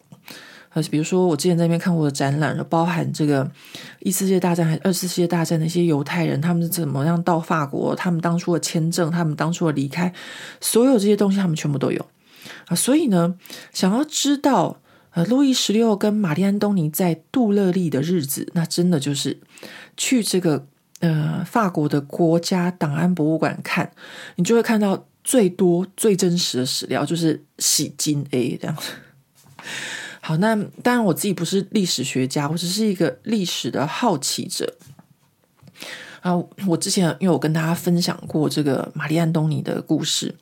比如说，我之前在那边看过的展览，包含这个一次世界大战还是二次世界大战那些犹太人，他们是怎么样到法国，他们当初的签证，他们当初的离开，所有这些东西，他们全部都有啊。所以呢，想要知道呃，路易十六跟玛丽安东尼在杜勒利的日子，那真的就是去这个呃法国的国家档案博物馆看，你就会看到最多最真实的史料，就是洗金 A 这样子。好，那当然我自己不是历史学家，我只是一个历史的好奇者啊。我之前因为我跟大家分享过这个玛丽安东尼的故事，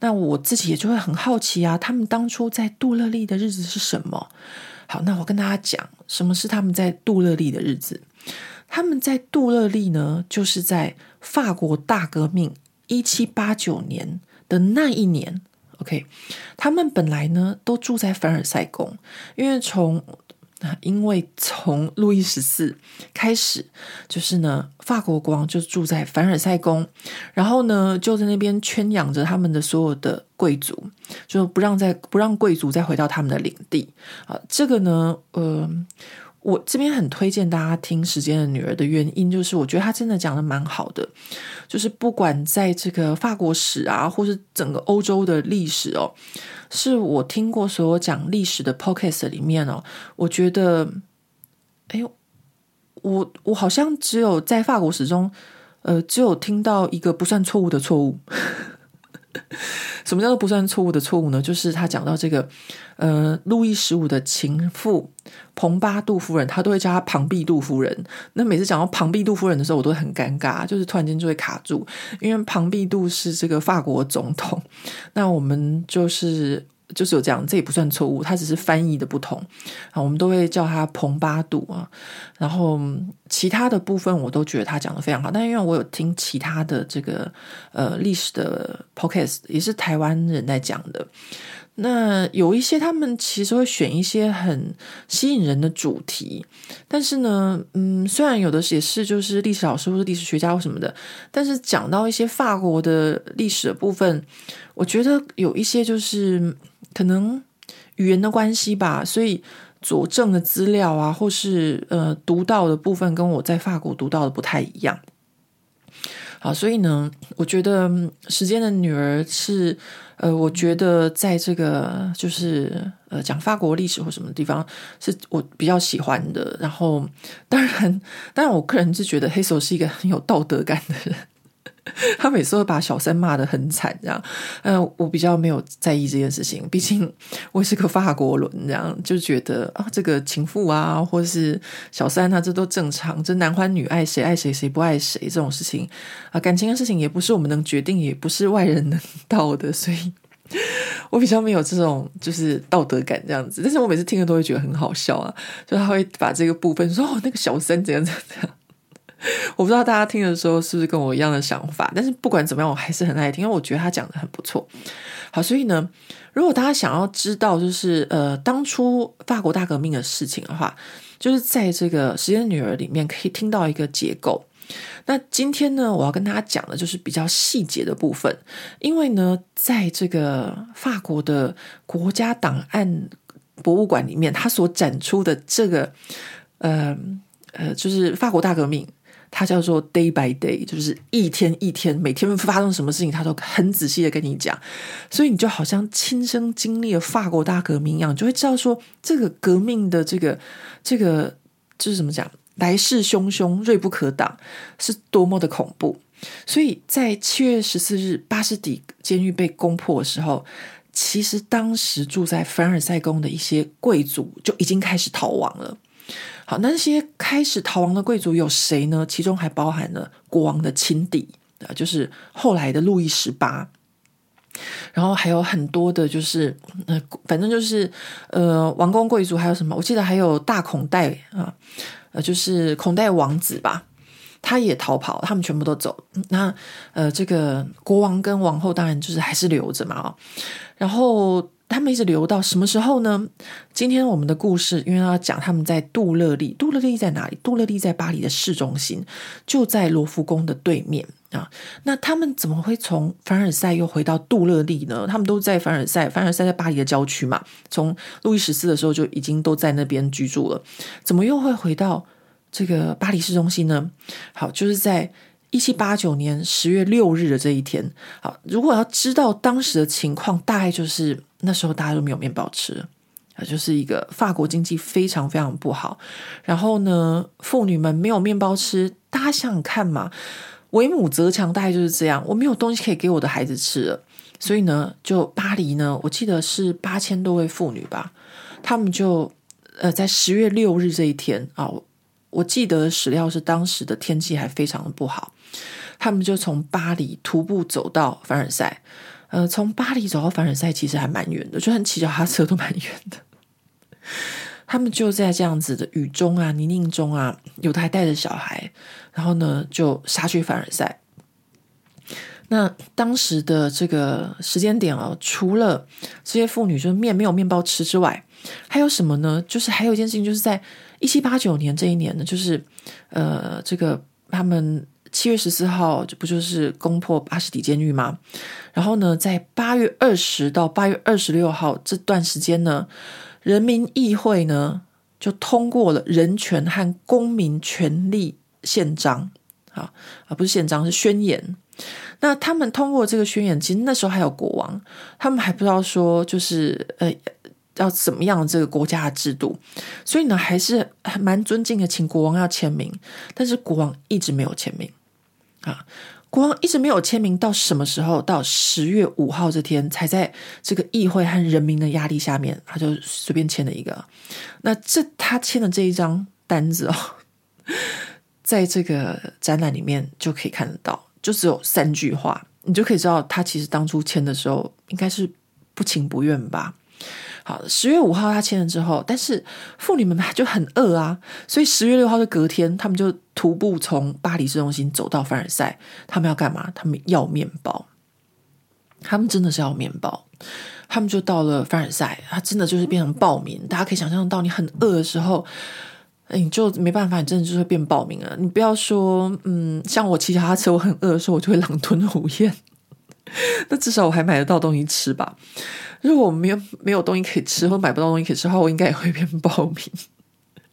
那我自己也就会很好奇啊，他们当初在杜勒利的日子是什么？好，那我跟大家讲，什么是他们在杜勒利的日子？他们在杜勒利呢，就是在法国大革命一七八九年的那一年。OK，他们本来呢都住在凡尔赛宫，因为从因为从路易十四开始，就是呢法国国王就住在凡尔赛宫，然后呢就在那边圈养着他们的所有的贵族，就不让再不让贵族再回到他们的领地啊。这个呢，呃。我这边很推荐大家听《时间的女儿》的原因，就是我觉得他真的讲的蛮好的。就是不管在这个法国史啊，或是整个欧洲的历史哦，是我听过所有讲历史的 podcast 里面哦，我觉得，哎呦，我我好像只有在法国史中，呃，只有听到一个不算错误的错误。什么叫做不算错误的错误呢？就是他讲到这个，呃，路易十五的情妇蓬巴杜夫人，他都会叫她庞毕杜夫人。那每次讲到庞毕杜夫人的时候，我都很尴尬，就是突然间就会卡住，因为庞毕杜是这个法国总统。那我们就是。就是有这样，这也不算错误，它只是翻译的不同啊。我们都会叫它蓬巴杜啊，然后其他的部分我都觉得他讲的非常好。但因为我有听其他的这个呃历史的 podcast，也是台湾人在讲的。那有一些他们其实会选一些很吸引人的主题，但是呢，嗯，虽然有的也是就是历史老师或者历史学家或什么的，但是讲到一些法国的历史的部分，我觉得有一些就是可能语言的关系吧，所以佐证的资料啊，或是呃读到的部分，跟我在法国读到的不太一样。好，所以呢，我觉得《时间的女儿》是，呃，我觉得在这个就是呃讲法国历史或什么地方，是我比较喜欢的。然后，当然，当然，我个人是觉得黑手是一个很有道德感的人。他每次会把小三骂得很惨，这样，嗯，我比较没有在意这件事情，毕竟 我是个法国人，这样就觉得啊，这个情妇啊，或是小三啊，这都正常，这男欢女爱，谁爱谁，谁不爱谁这种事情啊，感情的事情也不是我们能决定，也不是外人能到的，所以我比较没有这种就是道德感这样子，但是我每次听了都会觉得很好笑啊，就他会把这个部分说哦，那个小三怎样怎样。我不知道大家听的时候是不是跟我一样的想法，但是不管怎么样，我还是很爱听，因为我觉得他讲的很不错。好，所以呢，如果大家想要知道就是呃当初法国大革命的事情的话，就是在这个《时间的女儿》里面可以听到一个结构。那今天呢，我要跟大家讲的就是比较细节的部分，因为呢，在这个法国的国家档案博物馆里面，他所展出的这个，呃呃，就是法国大革命，它叫做 day by day，就是一天一天，每天发生什么事情，他都很仔细的跟你讲，所以你就好像亲身经历了法国大革命一样，就会知道说这个革命的这个这个就是怎么讲，来势汹汹，锐不可挡，是多么的恐怖。所以在七月十四日巴士底监狱被攻破的时候，其实当时住在凡尔赛宫的一些贵族就已经开始逃亡了。好，那些开始逃亡的贵族有谁呢？其中还包含了国王的亲弟啊，就是后来的路易十八。然后还有很多的，就是呃，反正就是呃，王公贵族，还有什么？我记得还有大孔代啊，呃，就是孔代王子吧。他也逃跑，他们全部都走。那呃，这个国王跟王后当然就是还是留着嘛，哦，然后他们一直留到什么时候呢？今天我们的故事，因为要讲他们在杜勒利，杜勒利在哪里？杜勒利在巴黎的市中心，就在罗浮宫的对面啊。那他们怎么会从凡尔赛又回到杜勒利呢？他们都在凡尔赛，凡尔赛在巴黎的郊区嘛。从路易十四的时候就已经都在那边居住了，怎么又会回到？这个巴黎市中心呢，好，就是在一七八九年十月六日的这一天。好，如果要知道当时的情况，大概就是那时候大家都没有面包吃，啊，就是一个法国经济非常非常不好。然后呢，妇女们没有面包吃，大家想想看嘛，为母则强，大概就是这样。我没有东西可以给我的孩子吃了，所以呢，就巴黎呢，我记得是八千多位妇女吧，他们就呃，在十月六日这一天啊。我记得史料是当时的天气还非常的不好，他们就从巴黎徒步走到凡尔赛。呃，从巴黎走到凡尔赛其实还蛮远的，就算骑脚踏车都蛮远的。他们就在这样子的雨中啊、泥泞中啊，有的还带着小孩，然后呢就杀去凡尔赛。那当时的这个时间点啊，除了这些妇女就是面没有面包吃之外，还有什么呢？就是还有一件事情，就是在。一七八九年这一年呢，就是呃，这个他们七月十四号这不就是攻破巴士底监狱吗？然后呢，在八月二十到八月二十六号这段时间呢，人民议会呢就通过了人权和公民权利宪章啊，啊不是宪章是宣言。那他们通过这个宣言，其实那时候还有国王，他们还不知道说就是呃。要怎么样这个国家的制度，所以呢，还是蛮尊敬的，请国王要签名，但是国王一直没有签名啊，国王一直没有签名，到什么时候？到十月五号这天，才在这个议会和人民的压力下面，他就随便签了一个。那这他签的这一张单子哦，在这个展览里面就可以看得到，就只有三句话，你就可以知道他其实当初签的时候应该是不情不愿吧。好，十月五号他签了之后，但是妇女们就很饿啊，所以十月六号的隔天，他们就徒步从巴黎市中心走到凡尔赛。他们要干嘛？他们要面包。他们真的是要面包。他们就到了凡尔赛，他真的就是变成暴民。大家可以想象到，你很饿的时候，你就没办法，你真的就会变暴民了。你不要说，嗯，像我骑脚踏车，我很饿的时候，我就会狼吞虎咽。那至少我还买得到东西吃吧。如果我没有没有东西可以吃，或买不到东西可以吃的话，我应该也会变暴民。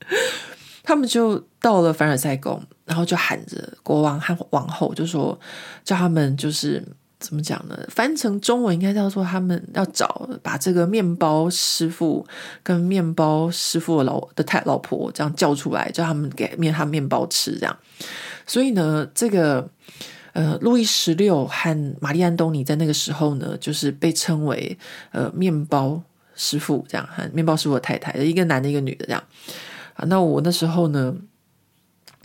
他们就到了凡尔赛宫，然后就喊着国王和王后，就说叫他们就是怎么讲呢？翻成中文应该叫做他们要找把这个面包师傅跟面包师傅的老的太老婆这样叫出来，叫他们给面他面包吃这样。所以呢，这个。呃，路易十六和玛丽安东尼在那个时候呢，就是被称为呃面包师傅这样，和面包师傅的太太，一个男的，一个女的这样。啊，那我那时候呢，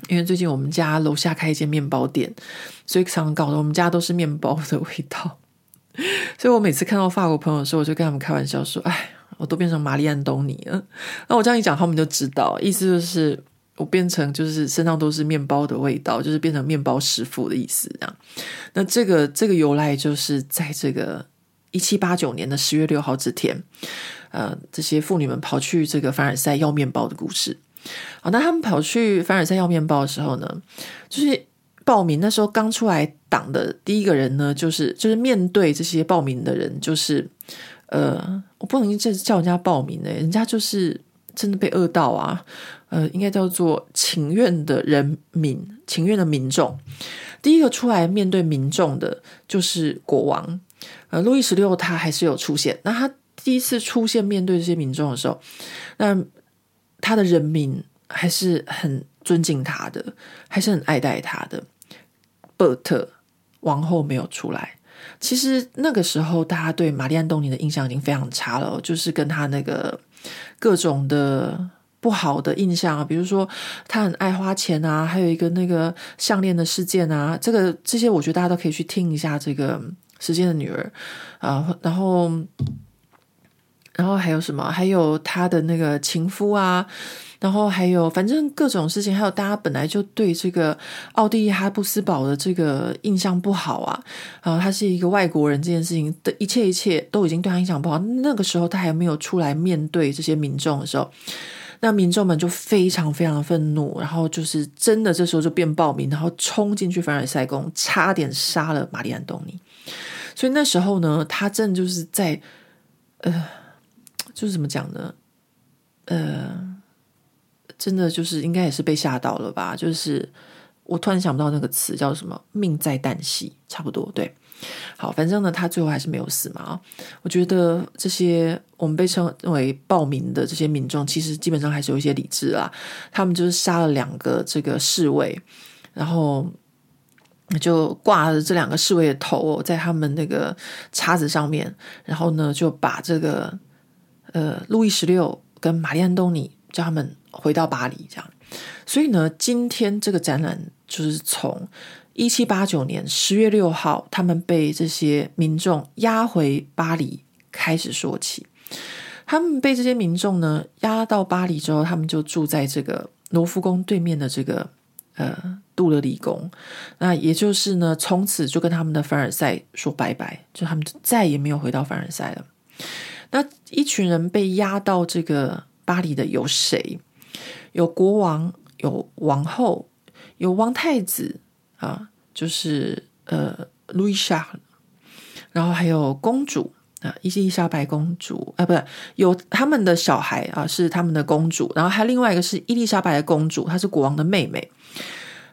因为最近我们家楼下开一间面包店，所以常常搞得我们家都是面包的味道。所以我每次看到法国朋友的时候，我就跟他们开玩笑说：“哎，我都变成玛丽安东尼了。”那我这样一讲，他们就知道，意思就是。我变成就是身上都是面包的味道，就是变成面包师傅的意思这样。那这个这个由来就是在这个一七八九年的十月六号这天，呃，这些妇女们跑去这个凡尔赛要面包的故事。好，那他们跑去凡尔赛要面包的时候呢，就是报名那时候刚出来党的第一个人呢，就是就是面对这些报名的人，就是呃，我不能这叫人家暴民呢，人家就是真的被饿到啊，呃，应该叫做情愿的人民，情愿的民众。第一个出来面对民众的就是国王，呃，路易十六他还是有出现。那他第一次出现面对这些民众的时候，那他的人民还是很尊敬他的，还是很爱戴他的。伯特王后没有出来。其实那个时候，大家对玛丽·安东尼的印象已经非常差了，就是跟他那个各种的不好的印象啊，比如说他很爱花钱啊，还有一个那个项链的事件啊，这个这些我觉得大家都可以去听一下这个《时间的女儿》啊，然后然后还有什么？还有他的那个情夫啊。然后还有，反正各种事情，还有大家本来就对这个奥地利哈布斯堡的这个印象不好啊，啊，他是一个外国人，这件事情的一切一切都已经对他印象不好。那个时候他还没有出来面对这些民众的时候，那民众们就非常非常愤怒，然后就是真的这时候就变暴民，然后冲进去凡尔赛宫，差点杀了玛丽安东尼。所以那时候呢，他真的就是在呃，就是怎么讲呢？呃。真的就是应该也是被吓到了吧？就是我突然想不到那个词叫什么“命在旦夕”，差不多对。好，反正呢，他最后还是没有死嘛。我觉得这些我们被称为暴民的这些民众，其实基本上还是有一些理智啊。他们就是杀了两个这个侍卫，然后就挂着这两个侍卫的头在他们那个叉子上面，然后呢就把这个呃路易十六跟玛丽安东尼叫他们。回到巴黎，这样，所以呢，今天这个展览就是从一七八九年十月六号，他们被这些民众押回巴黎开始说起。他们被这些民众呢押到巴黎之后，他们就住在这个罗浮宫对面的这个呃杜勒利宫。那也就是呢，从此就跟他们的凡尔赛说拜拜，就他们就再也没有回到凡尔赛了。那一群人被押到这个巴黎的有谁？有国王，有王后，有王太子啊，就是呃，路易莎，然后还有公主啊，伊丽莎白公主啊，不是有他们的小孩啊，是他们的公主，然后还另外一个是伊丽莎白的公主，她是国王的妹妹。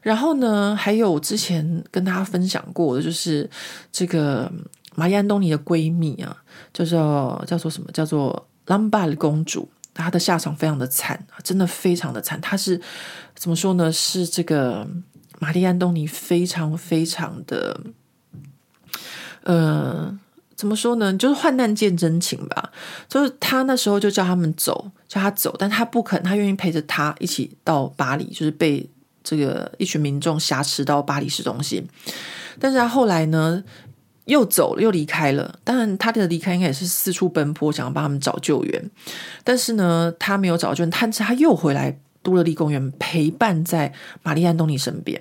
然后呢，还有之前跟大家分享过的，就是这个玛丽安东尼的闺蜜啊，叫做叫做什么？叫做兰巴的公主。她的下场非常的惨啊，真的非常的惨。她是怎么说呢？是这个玛丽安东尼非常非常的，呃，怎么说呢？就是患难见真情吧。就是他那时候就叫他们走，叫他走，但他不肯，他愿意陪着他一起到巴黎，就是被这个一群民众挟持到巴黎市中心。但是他后来呢？又走了，又离开了。当然，他的离开应该也是四处奔波，想要帮他们找救援。但是呢，他没有找救援，但是他又回来杜乐丽公园陪伴在玛丽安东尼身边。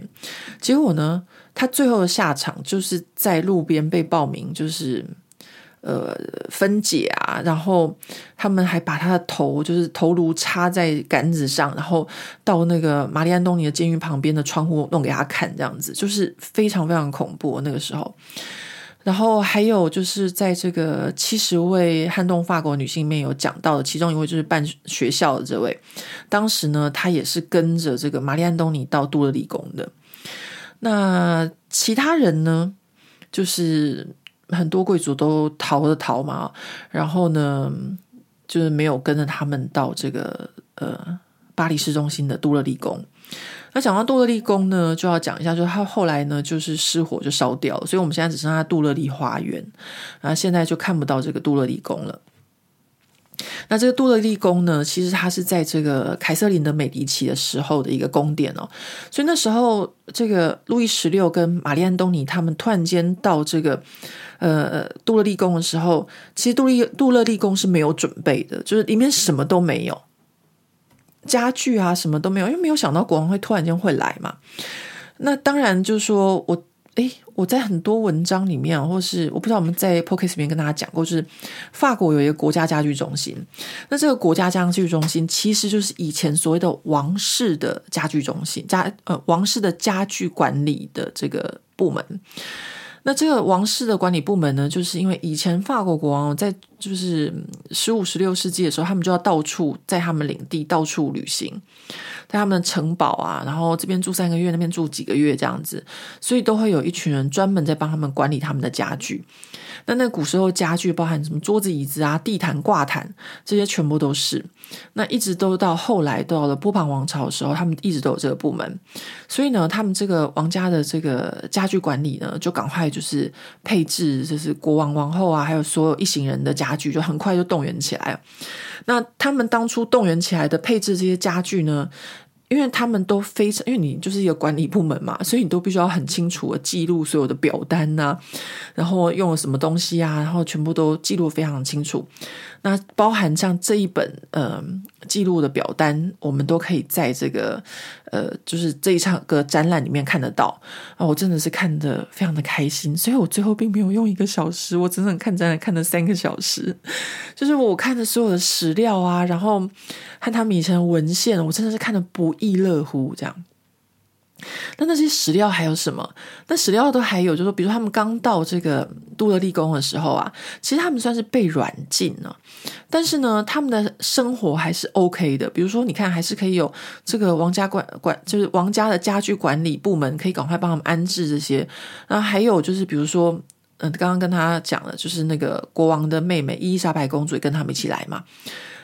结果呢，他最后的下场就是在路边被暴民就是呃分解啊，然后他们还把他的头就是头颅插在杆子上，然后到那个玛丽安东尼的监狱旁边的窗户弄给他看，这样子就是非常非常恐怖。那个时候。然后还有就是在这个七十位撼动法国女性里面有讲到的，其中一位就是办学校的这位，当时呢，她也是跟着这个玛丽安东尼到杜勒里宫的。那其他人呢，就是很多贵族都逃的逃嘛，然后呢，就是没有跟着他们到这个呃巴黎市中心的杜勒里宫。那讲到杜勒利宫呢，就要讲一下，就是他后来呢，就是失火就烧掉了，所以我们现在只剩下杜勒利花园，然后现在就看不到这个杜勒利宫了。那这个杜勒利宫呢，其实它是在这个凯瑟琳的美第奇的时候的一个宫殿哦，所以那时候这个路易十六跟玛丽安东尼他们突然间到这个呃杜勒利宫的时候，其实杜利杜勒利宫是没有准备的，就是里面什么都没有。家具啊，什么都没有，因为没有想到国王会突然间会来嘛。那当然就是说我，诶，我在很多文章里面，或是我不知道我们在 Podcast 里面跟大家讲过，就是法国有一个国家家具中心。那这个国家家具中心其实就是以前所谓的王室的家具中心，家呃王室的家具管理的这个部门。那这个王室的管理部门呢，就是因为以前法国国王在就是十五、十六世纪的时候，他们就要到处在他们领地到处旅行，在他们的城堡啊，然后这边住三个月，那边住几个月这样子，所以都会有一群人专门在帮他们管理他们的家具。那那古时候家具包含什么桌子、椅子啊、地毯、挂毯，这些全部都是。那一直都到后来到了波旁王朝的时候，他们一直都有这个部门。所以呢，他们这个王家的这个家具管理呢，就赶快就是配置，就是国王、王后啊，还有所有一行人的家具，就很快就动员起来。那他们当初动员起来的配置这些家具呢，因为他们都非常，因为你就是一个管理部门嘛，所以你都必须要很清楚的记录所有的表单呐、然后用了什么东西啊，然后全部都记录非常清楚。那包含像这一本呃记录的表单，我们都可以在这个呃就是这一场个展览里面看得到啊。我真的是看得非常的开心，所以我最后并没有用一个小时，我整整看展览看了三个小时。就是我看的所有的史料啊，然后和他们以前的文献，我真的是看得不亦乐乎这样。那那些史料还有什么？那史料都还有，就是说，比如他们刚到这个都勒利宫的时候啊，其实他们算是被软禁了，但是呢，他们的生活还是 OK 的。比如说，你看，还是可以有这个王家管管，就是王家的家具管理部门可以赶快帮他们安置这些。然后还有就是，比如说，嗯，刚刚跟他讲了，就是那个国王的妹妹伊丽莎白公主也跟他们一起来嘛。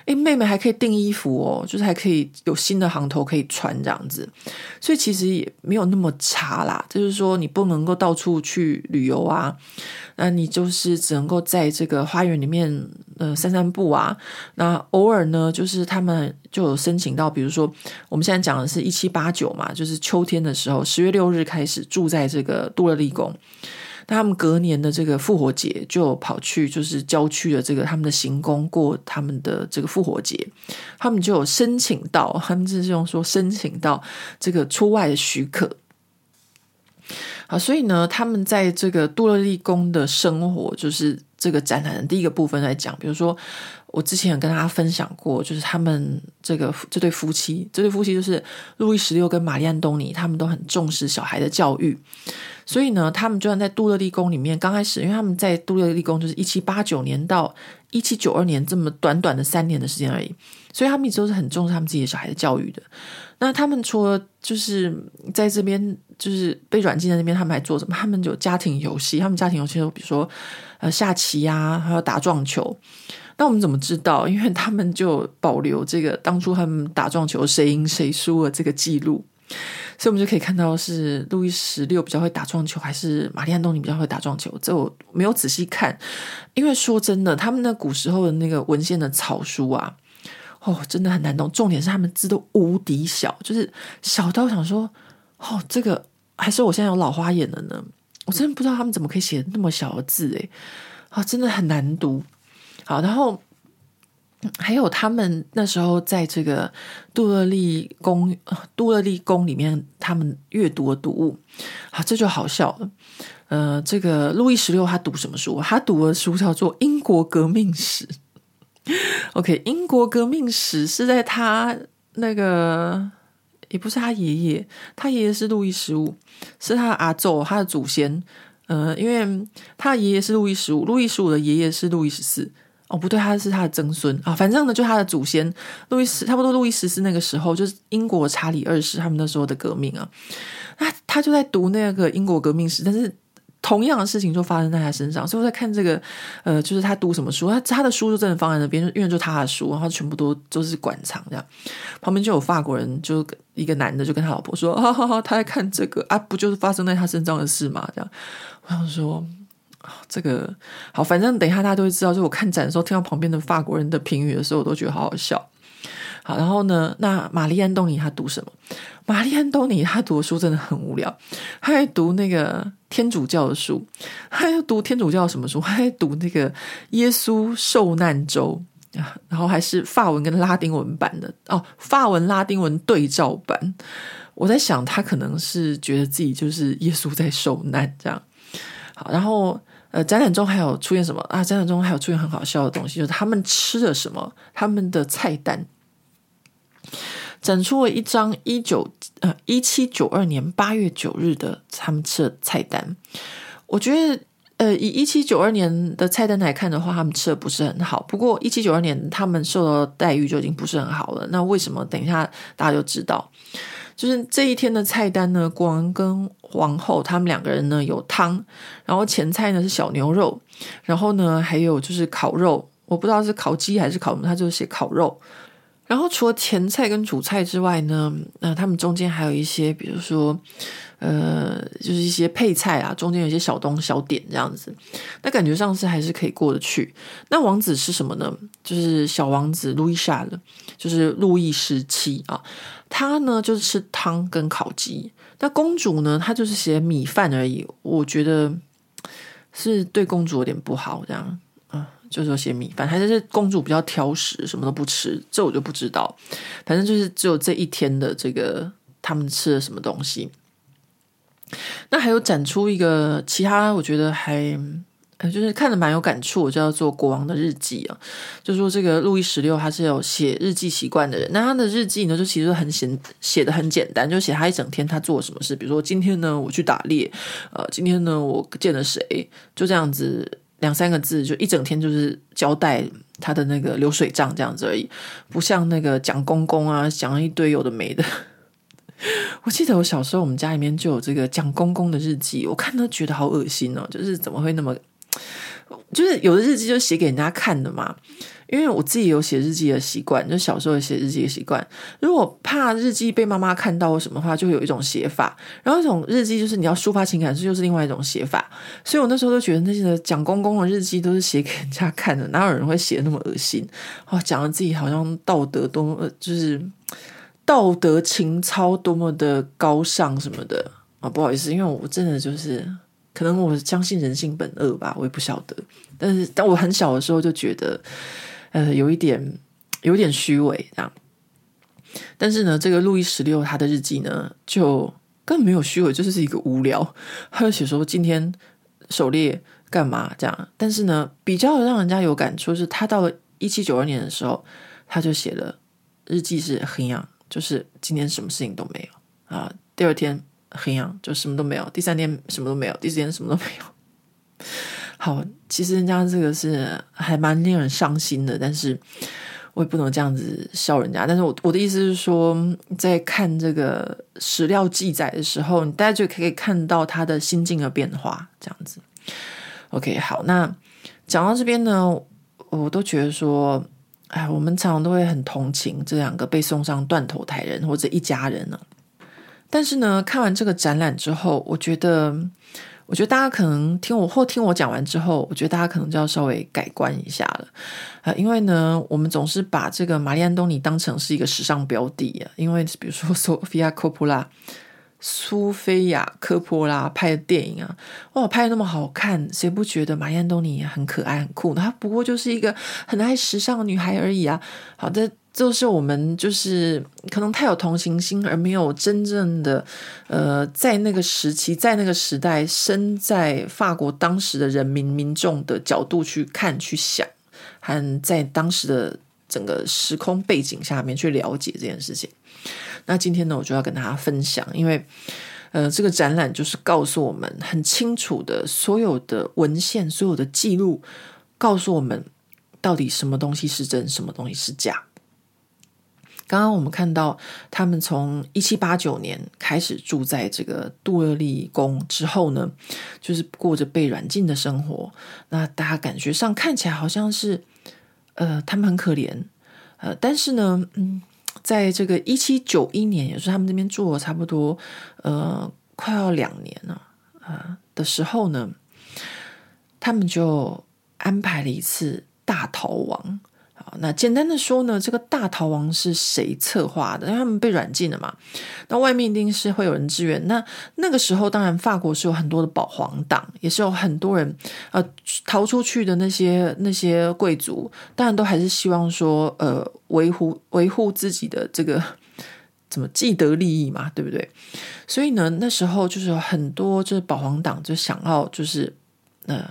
诶，妹妹还可以订衣服哦，就是还可以有新的行头可以穿这样子，所以其实也没有那么差啦。就是说，你不能够到处去旅游啊，那你就是只能够在这个花园里面呃散散步啊。那偶尔呢，就是他们就有申请到，比如说我们现在讲的是一七八九嘛，就是秋天的时候，十月六日开始住在这个杜勒利宫。他们隔年的这个复活节就跑去就是郊区的这个他们的行宫过他们的这个复活节，他们就有申请到，他们就是用说申请到这个出外的许可。好，所以呢，他们在这个杜勒利宫的生活，就是这个展览的第一个部分来讲，比如说我之前有跟大家分享过，就是他们这个这对夫妻，这对夫妻就是路易十六跟玛丽安东尼，他们都很重视小孩的教育。所以呢，他们就算在杜勒立宫里面，刚开始，因为他们在杜勒立宫就是一七八九年到一七九二年这么短短的三年的时间而已，所以他们一直都是很重视他们自己的小孩的教育的。那他们除了就是在这边就是被软禁在那边，他们还做什么？他们有家庭游戏，他们家庭游戏都比如说呃下棋啊，还有打撞球。那我们怎么知道？因为他们就保留这个当初他们打撞球谁赢谁输的这个记录。所以，我们就可以看到是路易十六比较会打撞球，还是玛丽安东尼比较会打撞球？这我没有仔细看，因为说真的，他们那古时候的那个文献的草书啊，哦，真的很难懂。重点是他们字都无敌小，就是小到想说，哦，这个还是我现在有老花眼了呢。我真的不知道他们怎么可以写那么小的字，诶，啊，真的很难读。好，然后。还有他们那时候在这个杜勒利宫，杜勒利宫里面，他们阅读的读物，好，这就好笑了。呃，这个路易十六他读什么书？他读的书叫做《英国革命史》。OK，《英国革命史》是在他那个，也不是他爷爷，他爷爷是路易十五，是他的阿祖，他的祖先。呃，因为他爷爷是路易十五，路易十五的爷爷是路易十四。哦，不对，他是他的曾孙啊。反正呢，就他的祖先路易斯，差不多路易十四那个时候，就是英国查理二世他们那时候的革命啊。那他就在读那个英国革命史，但是同样的事情就发生在他身上。所以我在看这个，呃，就是他读什么书，他他的书就真的放在那边，因为就他的书，然后全部都都是馆藏这样。旁边就有法国人，就一个男的就跟他老婆说：“哈哈哈，他在看这个啊，不就是发生在他身上的事嘛？”这样，我想说。这个好，反正等一下大家都会知道。就我看展的时候，听到旁边的法国人的评语的时候，我都觉得好好笑。好，然后呢，那玛丽安东尼他读什么？玛丽安东尼他读的书真的很无聊，他还读那个天主教的书，他还读天主教什么书？他还读那个耶稣受难周，然后还是法文跟拉丁文版的哦，法文拉丁文对照版。我在想，他可能是觉得自己就是耶稣在受难这样。好，然后。呃，展览中还有出现什么啊？展览中还有出现很好笑的东西，就是他们吃了什么，他们的菜单。展出了一张一九呃一七九二年八月九日的他们吃的菜单。我觉得，呃，以一七九二年的菜单来看的话，他们吃的不是很好。不过一七九二年他们受到的待遇就已经不是很好了。那为什么？等一下大家就知道。就是这一天的菜单呢，国王跟皇后他们两个人呢有汤，然后前菜呢是小牛肉，然后呢还有就是烤肉，我不知道是烤鸡还是烤什么，他就写烤肉。然后除了前菜跟主菜之外呢，那、他们中间还有一些，比如说，呃，就是一些配菜啊，中间有一些小东小点这样子，那感觉上是还是可以过得去。那王子是什么呢？就是小王子路易莎的，就是路易十七啊。他呢就是吃汤跟烤鸡，那公主呢，她就是写米饭而已。我觉得是对公主有点不好，这样、就是说写米饭，还是公主比较挑食，什么都不吃，这我就不知道。反正就是只有这一天的这个他们吃了什么东西。那还有展出一个其他，我觉得还。就是看着蛮有感触，叫做《国王的日记》啊，就说这个路易十六他是有写日记习惯的人。那他的日记呢，就其实很写写的很简单，就写他一整天他做什么事。比如说今天呢，我去打猎，呃，今天呢，我见了谁，就这样子两三个字，就一整天就是交代他的那个流水账这样子而已，不像那个蒋公公啊，讲了一堆有的没的。我记得我小时候，我们家里面就有这个蒋公公的日记，我看都觉得好恶心哦，就是怎么会那么。就是有的日记就写给人家看的嘛，因为我自己有写日记的习惯，就小时候写日记的习惯。如果怕日记被妈妈看到或什么话，就会有一种写法。然后一种日记就是你要抒发情感，这就是另外一种写法。所以我那时候都觉得那些蒋公公的日记都是写给人家看的，哪有人会写得那么恶心？哦，讲的自己好像道德多么，就是道德情操多么的高尚什么的啊，哦，不好意思，因为我真的就是。可能我相信人性本恶吧，我也不晓得。但是，当我很小的时候就觉得，呃，有一点，有点虚伪这样。但是呢，这个路易十六他的日记呢，就根本没有虚伪，就是一个无聊。他就写说今天狩猎干嘛这样。但是呢，比较让人家有感触是，他到了一七九二年的时候，他就写了日记是衡阳，就是今天什么事情都没有啊。第二天。衡阳，就什么都没有。第三天什么都没有，第四天什么都没有。好，其实人家这个是还蛮令人伤心的，但是我也不能这样子笑人家。但是我我的意思是说，在看这个史料记载的时候，你大家就可以看到他的心境的变化，这样子。OK，好，那讲到这边呢，我都觉得说，哎，我们常常都会很同情这两个被送上断头台人或者一家人呢。但是呢，看完这个展览之后，我觉得，我觉得大家可能听我或听我讲完之后，我觉得大家可能就要稍微改观一下了啊、因为呢，我们总是把这个玛丽安东尼当成是一个时尚标的啊，因为比如说索菲亚科普拉、苏菲亚科波拉拍的电影啊，哇，拍的那么好看，谁不觉得玛丽安东尼很可爱、很酷呢？她不过就是一个很爱时尚的女孩而已啊。好的。就是我们就是可能太有同情心，而没有真正的呃，在那个时期，在那个时代，身在法国当时的人民民众的角度去看、去想，和在当时的整个时空背景下面去了解这件事情。那今天呢，我就要跟大家分享，因为呃，这个展览就是告诉我们很清楚的，所有的文献、所有的记录，告诉我们到底什么东西是真，什么东西是假。刚刚我们看到，他们从一七八九年开始住在这个杜乐丽宫之后呢，就是过着被软禁的生活。那大家感觉上看起来好像是，呃，他们很可怜，呃，但是呢，嗯，在这个一七九一年，也是他们这边住了差不多，呃，快要两年了，呃的时候呢，他们就安排了一次大逃亡。那简单的说呢，这个大逃亡是谁策划的？因为他们被软禁了嘛，那外面一定是会有人支援。那那个时候，当然法国是有很多的保皇党，也是有很多人呃逃出去的那些那些贵族，当然都还是希望说呃维护维护自己的这个怎么既得利益嘛，对不对？所以呢，那时候就是有很多就是保皇党就想要就是呃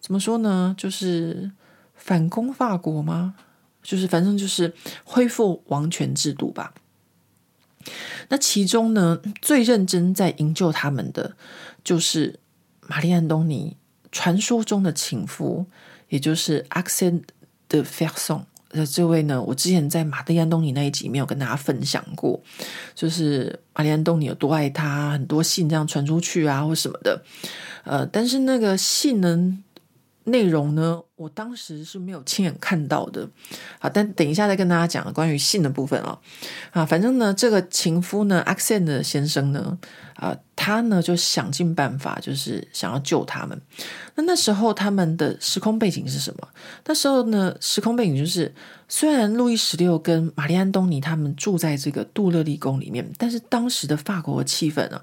怎么说呢，就是。反攻法国吗？就是反正就是恢复王权制度吧。那其中呢，最认真在营救他们的，就是玛丽·安东尼传说中的情夫，也就是 Axel de Fersen。呃，这位呢，我之前在玛丽·安东尼那一集没有跟大家分享过，就是玛丽·安东尼有多爱他，很多信这样传出去啊，或什么的。呃，但是那个信呢，内容呢，我当时是没有亲眼看到的。好，但等一下再跟大家讲关于信的部分啊。啊，反正呢，这个情夫呢，Axel 先生呢，啊，他呢就想尽办法，就是想要救他们。那那时候他们的时空背景是什么？那时候呢，时空背景就是，虽然路易十六跟玛丽安东尼他们住在这个杜勒利宫里面，但是当时的法国气氛呢，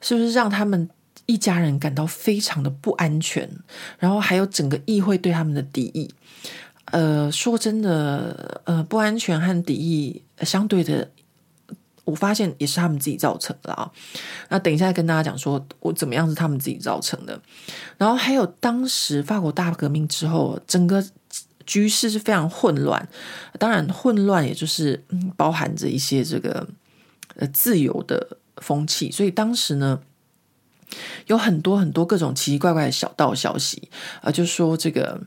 是不是让他们一家人感到非常的不安全？然后还有整个议会对他们的敌意。呃，说真的，呃，不安全和敌意相对的。我发现也是他们自己造成的啊。那等一下跟大家讲说，我怎么样是他们自己造成的。然后还有当时法国大革命之后，整个局势是非常混乱。当然，混乱也就是包含着一些这个呃自由的风气。所以当时呢，有很多很多各种奇奇怪怪的小道消息啊，就说这个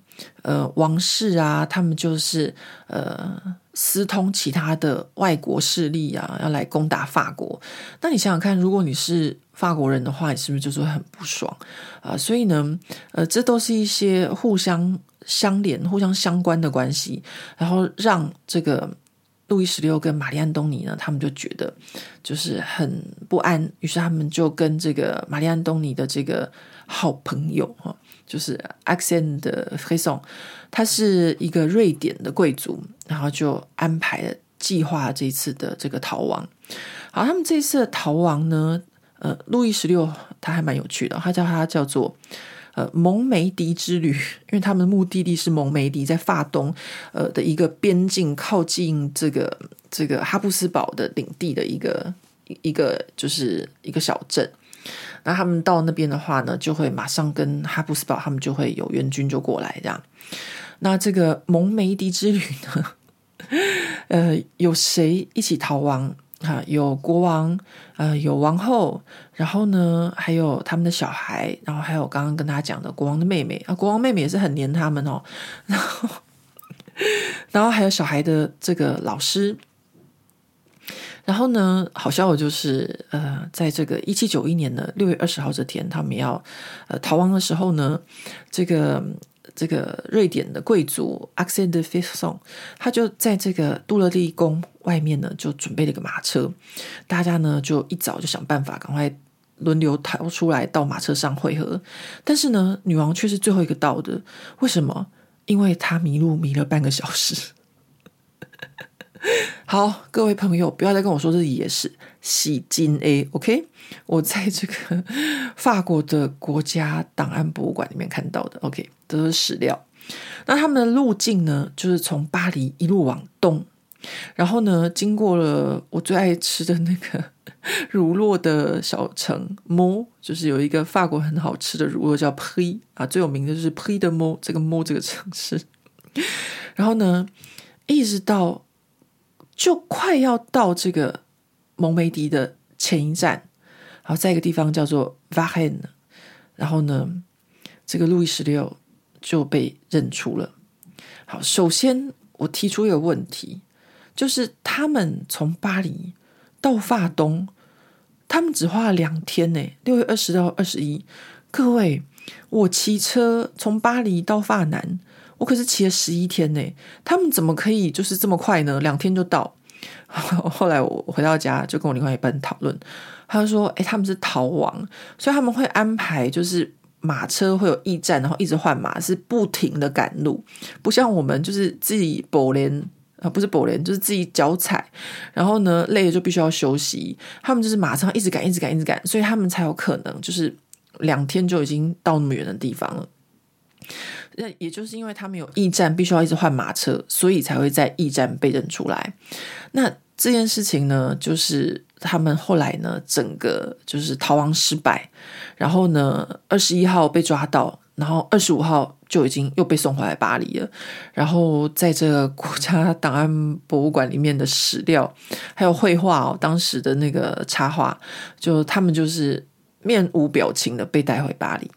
呃王室啊，他们就是呃。私通其他的外国势力啊，要来攻打法国。那你想想看，如果你是法国人的话，你是不是就是很不爽啊？所以呢，呃，这都是一些互相相连、互相相关的关系，然后让这个路易十六跟玛丽安东尼呢，他们就觉得就是很不安，于是他们就跟这个玛丽安东尼的这个好朋友哈。就是 Axel de Fersen，他是一个瑞典的贵族，然后就安排了计划这一次的这个逃亡。好，他们这一次的逃亡呢，呃，路易十六他还蛮有趣的，他叫他叫做呃蒙梅迪之旅，因为他们的目的地是蒙梅迪，在法东呃的一个边境，靠近这个这个哈布斯堡的领地的一个一个就是一个小镇。那他们到那边的话呢，就会马上跟哈布斯堡他们就会有援军就过来这样。那这个蒙梅迪之旅呢，呃，有谁一起逃亡啊？有国王，呃，有王后，然后呢，还有他们的小孩，然后还有刚刚跟大家讲的国王的妹妹啊，国王妹妹也是很黏他们哦。然后，然后还有小孩的这个老师。然后呢，好笑的就是，呃，在这个一七九一年的六月二十号这天，他们要呃逃亡的时候呢，这个这个瑞典的贵族 Axel de Fersen，他就在这个杜勒利宫外面呢，就准备了一个马车，大家呢就一早就想办法赶快轮流逃出来到马车上会合，但是呢，女王却是最后一个到的，为什么？因为她迷路迷了半个小时。好，各位朋友，不要再跟我说这是野史，喜金 A，OK？我在这个法国的国家档案博物馆里面看到的，OK？这都是史料。那他们的路径呢，就是从巴黎一路往东，然后呢，经过了我最爱吃的那个 乳酪的小城 Meaux，就是有一个法国很好吃的乳酪叫 P，啊，最有名的就是 P 的 Meaux 这个 Meaux 这个城市。然后呢，一直到。就快要到这个蒙梅迪的前一站，然后在一个地方叫做 Varennes，然后呢，这个路易十六就被认出了。好，首先我提出一个问题，就是他们从巴黎到法东，他们只花了两天呢，六月二十到二十一。各位，我骑车从巴黎到法南。我可是骑了十一天呢，他们怎么可以就是这么快呢？两天就到。后来我回到家就跟我另外一半讨论，他说：“哎，他们是逃亡，所以他们会安排就是马车会有驿站，然后一直换马，是不停的赶路，不像我们就是自己步练啊，不是步练，就是自己脚踩，然后呢累了就必须要休息。他们就是马上一直赶，一直赶，一直赶，所以他们才有可能就是两天就已经到那么远的地方了。”那也就是因为他们有驿站，必须要一直换马车，所以才会在驿站被认出来。那这件事情呢，就是他们后来呢，整个就是逃亡失败，然后呢，二十一号被抓到，然后二十五号就已经又被送回来巴黎了。然后在这个国家档案博物馆里面的史料还有绘画哦，当时的那个插画，就他们就是面无表情的被带回巴黎。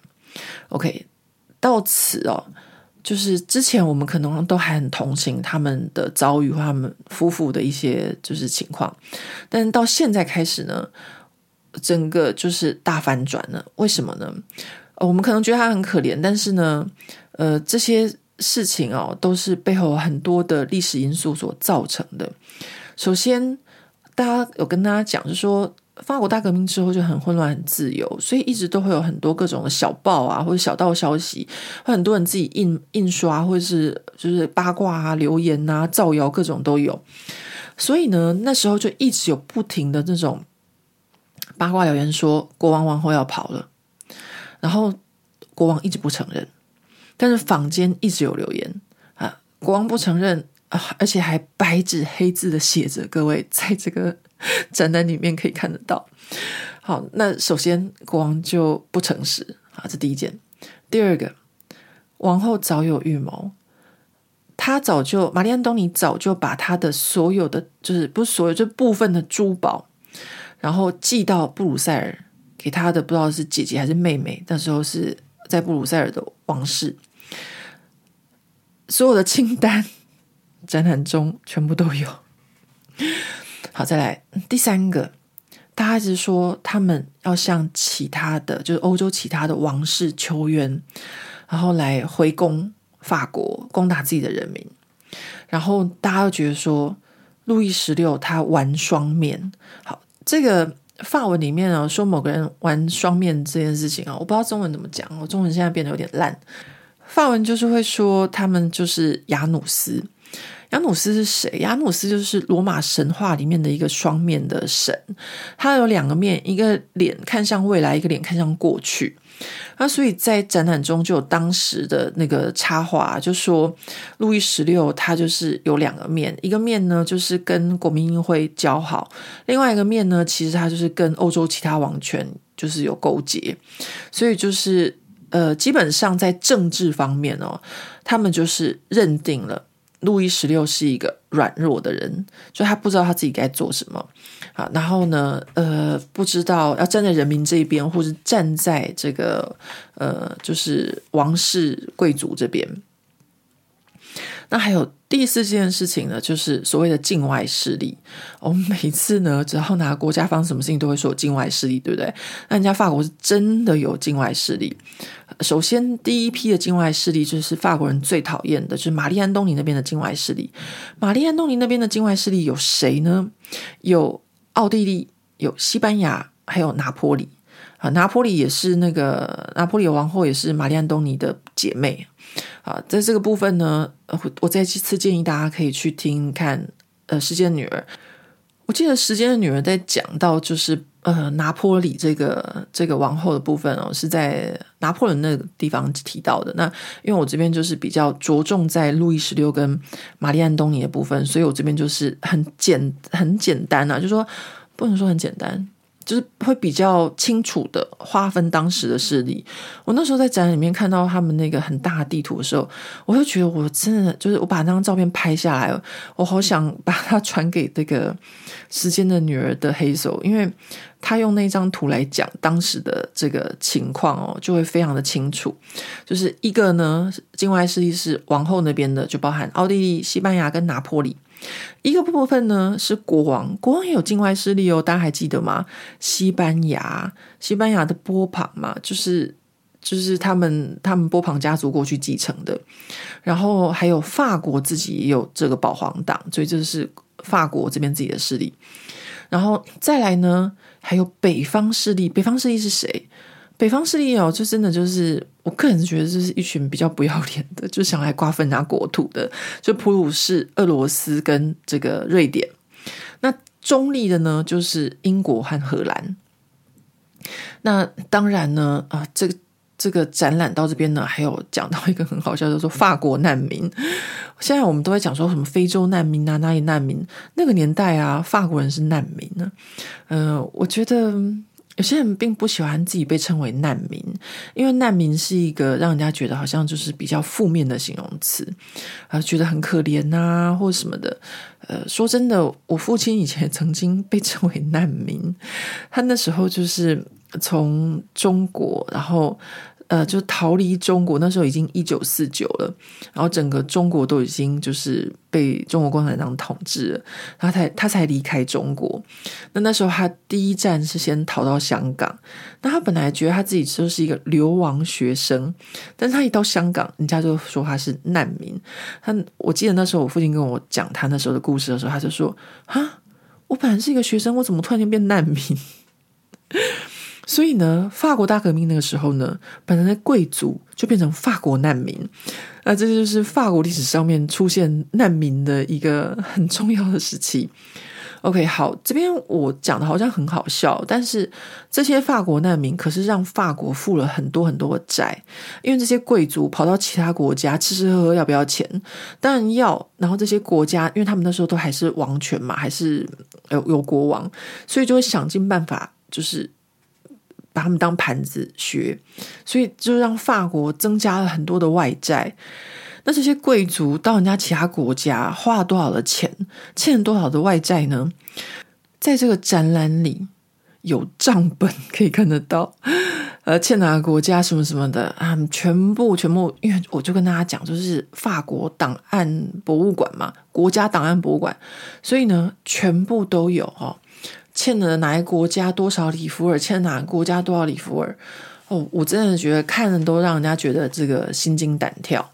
OK，到此哦，就是之前我们可能都还很同情他们的遭遇和他们夫妇的一些就是情况，但是到现在开始呢，整个就是大反转了。为什么呢？我们可能觉得他很可怜，但是呢，呃，这些事情哦，都是背后很多的历史因素所造成的。首先，大家有跟大家讲，就是说法国大革命之后就很混乱、很自由，所以一直都会有很多各种的小报啊，或者小道消息，会很多人自己印印刷，或者是就是八卦啊、留言啊、造谣，各种都有。所以呢，那时候就一直有不停的这种八卦谣言，说国王王后要跑了。然后国王一直不承认，但是坊间一直有留言啊，国王不承认啊，而且还白纸黑字的写着，各位在这个 展览里面可以看得到。好，那首先国王就不诚实啊，这第一件。第二个，王后早有预谋，她早就玛丽·安东尼早就把她的所有的，就是不是所有，就部分的珠宝，然后寄到布鲁塞尔。给他的不知道是姐姐还是妹妹，那时候是在布鲁塞尔的王室，所有的清单展览中全部都有。好，再来第三个，大家一直说他们要向其他的，就是欧洲其他的王室求援，然后来回攻法国，攻打自己的人民。然后大家都觉得说，路易十六他玩双面。好，这个。法文里面啊，说某个人玩双面这件事情啊，我不知道中文怎么讲，我中文现在变得有点烂。法文就是会说他们就是雅努斯。雅努斯是谁？雅努斯就是罗马神话里面的一个双面的神，他有两个面，一个脸看向未来，一个脸看向过去。那所以在展览中就有当时的那个插画，就说路易十六他就是有两个面，一个面呢就是跟国民议会交好，另外一个面呢其实他就是跟欧洲其他王权就是有勾结，所以就是呃基本上在政治方面哦，他们就是认定了。路易十六是一个软弱的人，就他不知道他自己该做什么啊，然后呢，呃，不知道要站在人民这一边，或是站在这个呃，就是王室贵族这边。那还有第四件事情呢，就是所谓的境外势力。我们每次呢，只要拿国家方什么事情，都会说境外势力，对不对？那人家法国是真的有境外势力。首先，第一批的境外势力就是法国人最讨厌的，就是玛丽安东尼那边的境外势力。玛丽安东尼那边的境外势力有谁呢？有奥地利，有西班牙，还有拿坡里。啊，拿坡里也是那个拿坡里王后，也是玛丽安东尼的姐妹。啊，在这个部分呢，我再次建议大家可以去听看，呃，《时间的女儿》。我记得《时间的女儿》在讲到就是呃拿坡里这个这个王后的部分哦，是在拿破仑那个地方提到的。那因为我这边就是比较着重在路易十六跟玛丽安东尼的部分，所以我这边就是很简很简单啊，就说不能说很简单。就是会比较清楚的划分当时的势力。我那时候在展览里面看到他们那个很大的地图的时候，我就觉得我真的就是我把那张照片拍下来，我好想把它传给这个时间的女儿的黑手，因为他用那张图来讲当时的这个情况哦，就会非常的清楚。就是一个呢，境外势力是王后那边的，就包含奥地利、西班牙跟拿破里。一个部分呢是国王，国王也有境外势力哦，大家还记得吗？西班牙，西班牙的波旁嘛，就是就是他们他们波旁家族过去继承的，然后还有法国自己也有这个保皇党，所以这是法国这边自己的势力，然后再来呢，还有北方势力，北方势力是谁？北方势力哦，就真的就是，我个人觉得这是一群比较不要脸的，就想来瓜分人家国土的，就普鲁士、俄罗斯跟这个瑞典。那中立的呢，就是英国和荷兰。那当然呢，啊，这个这个展览到这边呢，还有讲到一个很好笑，叫做法国难民。现在我们都在讲说什么非洲难民啊，哪里难民？那个年代啊，法国人是难民呢。嗯、呃，我觉得。有些人并不喜欢自己被称为难民，因为难民是一个让人家觉得好像就是比较负面的形容词，啊，觉得很可怜呐、啊，或什么的。呃，说真的，我父亲以前曾经被称为难民，他那时候就是从中国，然后呃，就逃离中国，那时候已经一九四九了，然后整个中国都已经就是被中国共产党统治了，他才他才离开中国。那那时候他第一站是先逃到香港。那他本来觉得他自己就是一个流亡学生，但是他一到香港，人家就说他是难民。他我记得那时候我父亲跟我讲他那时候的故事的时候，他就说：“啊，我本来是一个学生，我怎么突然间变难民？”所以呢，法国大革命那个时候呢，本来的贵族就变成法国难民，那这就是法国历史上面出现难民的一个很重要的时期。OK，好，这边我讲的好像很好笑，但是这些法国难民可是让法国付了很多很多的债，因为这些贵族跑到其他国家吃吃喝喝要不要钱？当然要。然后这些国家，因为他们那时候都还是王权嘛，还是有有国王，所以就会想尽办法，就是。把他们当盘子学，所以就让法国增加了很多的外债。那这些贵族到人家其他国家花了多少的钱，欠了多少的外债呢？在这个展览里有账本可以看得到，呃，欠哪个国家什么什么的啊，全部全部，因为我就跟大家讲，就是法国档案博物馆嘛，国家档案博物馆，所以呢，全部都有哦。欠了哪一国家多少里弗尔？欠哪个国家多少里弗尔？哦，我真的觉得看了都让人家觉得这个心惊胆跳。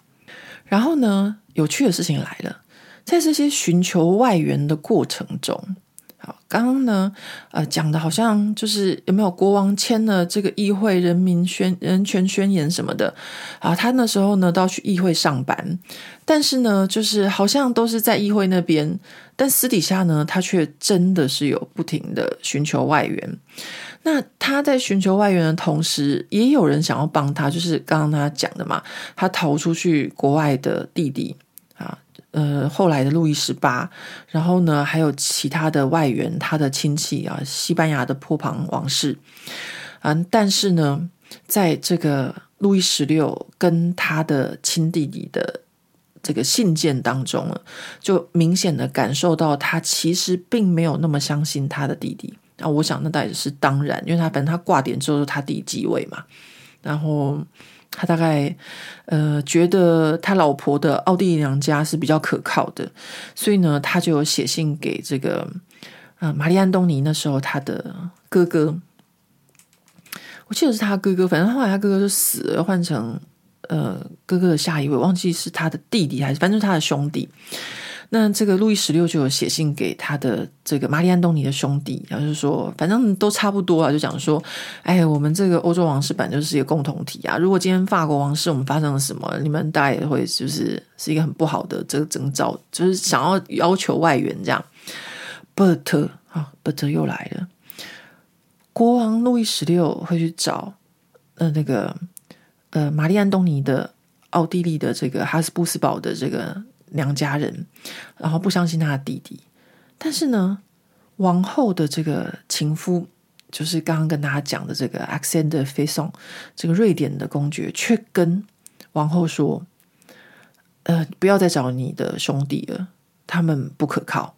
然后呢，有趣的事情来了，在这些寻求外援的过程中。好，刚刚呢，呃，讲的好像就是有没有国王签了这个议会人民宣人权宣言什么的啊？他那时候呢，都要去议会上班，但是呢，就是好像都是在议会那边，但私底下呢，他却真的是有不停的寻求外援。那他在寻求外援的同时，也有人想要帮他，就是刚刚他讲的嘛，他逃出去国外的弟弟。呃，后来的路易十八，然后呢，还有其他的外援，他的亲戚啊，西班牙的波旁王室，嗯，但是呢，在这个路易十六跟他的亲弟弟的这个信件当中，就明显的感受到他其实并没有那么相信他的弟弟。那我想，那大概是当然，因为他反正他挂点之后，他弟继位嘛，然后。他大概呃觉得他老婆的奥地利娘家是比较可靠的，所以呢，他就有写信给这个呃玛丽安东尼那时候他的哥哥，我记得是他哥哥，反正后来他哥哥就死了，换成呃哥哥的下一位，忘记是他的弟弟还是反正是他的兄弟。那这个路易十六就有写信给他的这个玛丽安东尼的兄弟，然后就说，反正都差不多啊，就讲说，哎，我们这个欧洲王室本就是一个共同体啊。如果今天法国王室我们发生了什么，你们大概也会就是是一个很不好的这个征兆，就是想要要求外援这样。But 啊，But 又来了，国王路易十六会去找呃那个呃玛丽安东尼的奥地利的这个哈斯布斯堡的这个。娘家人，然后不相信他的弟弟，但是呢，王后的这个情夫，就是刚刚跟大家讲的这个 Axen de Fison，这个瑞典的公爵，却跟王后说：“呃，不要再找你的兄弟了，他们不可靠。”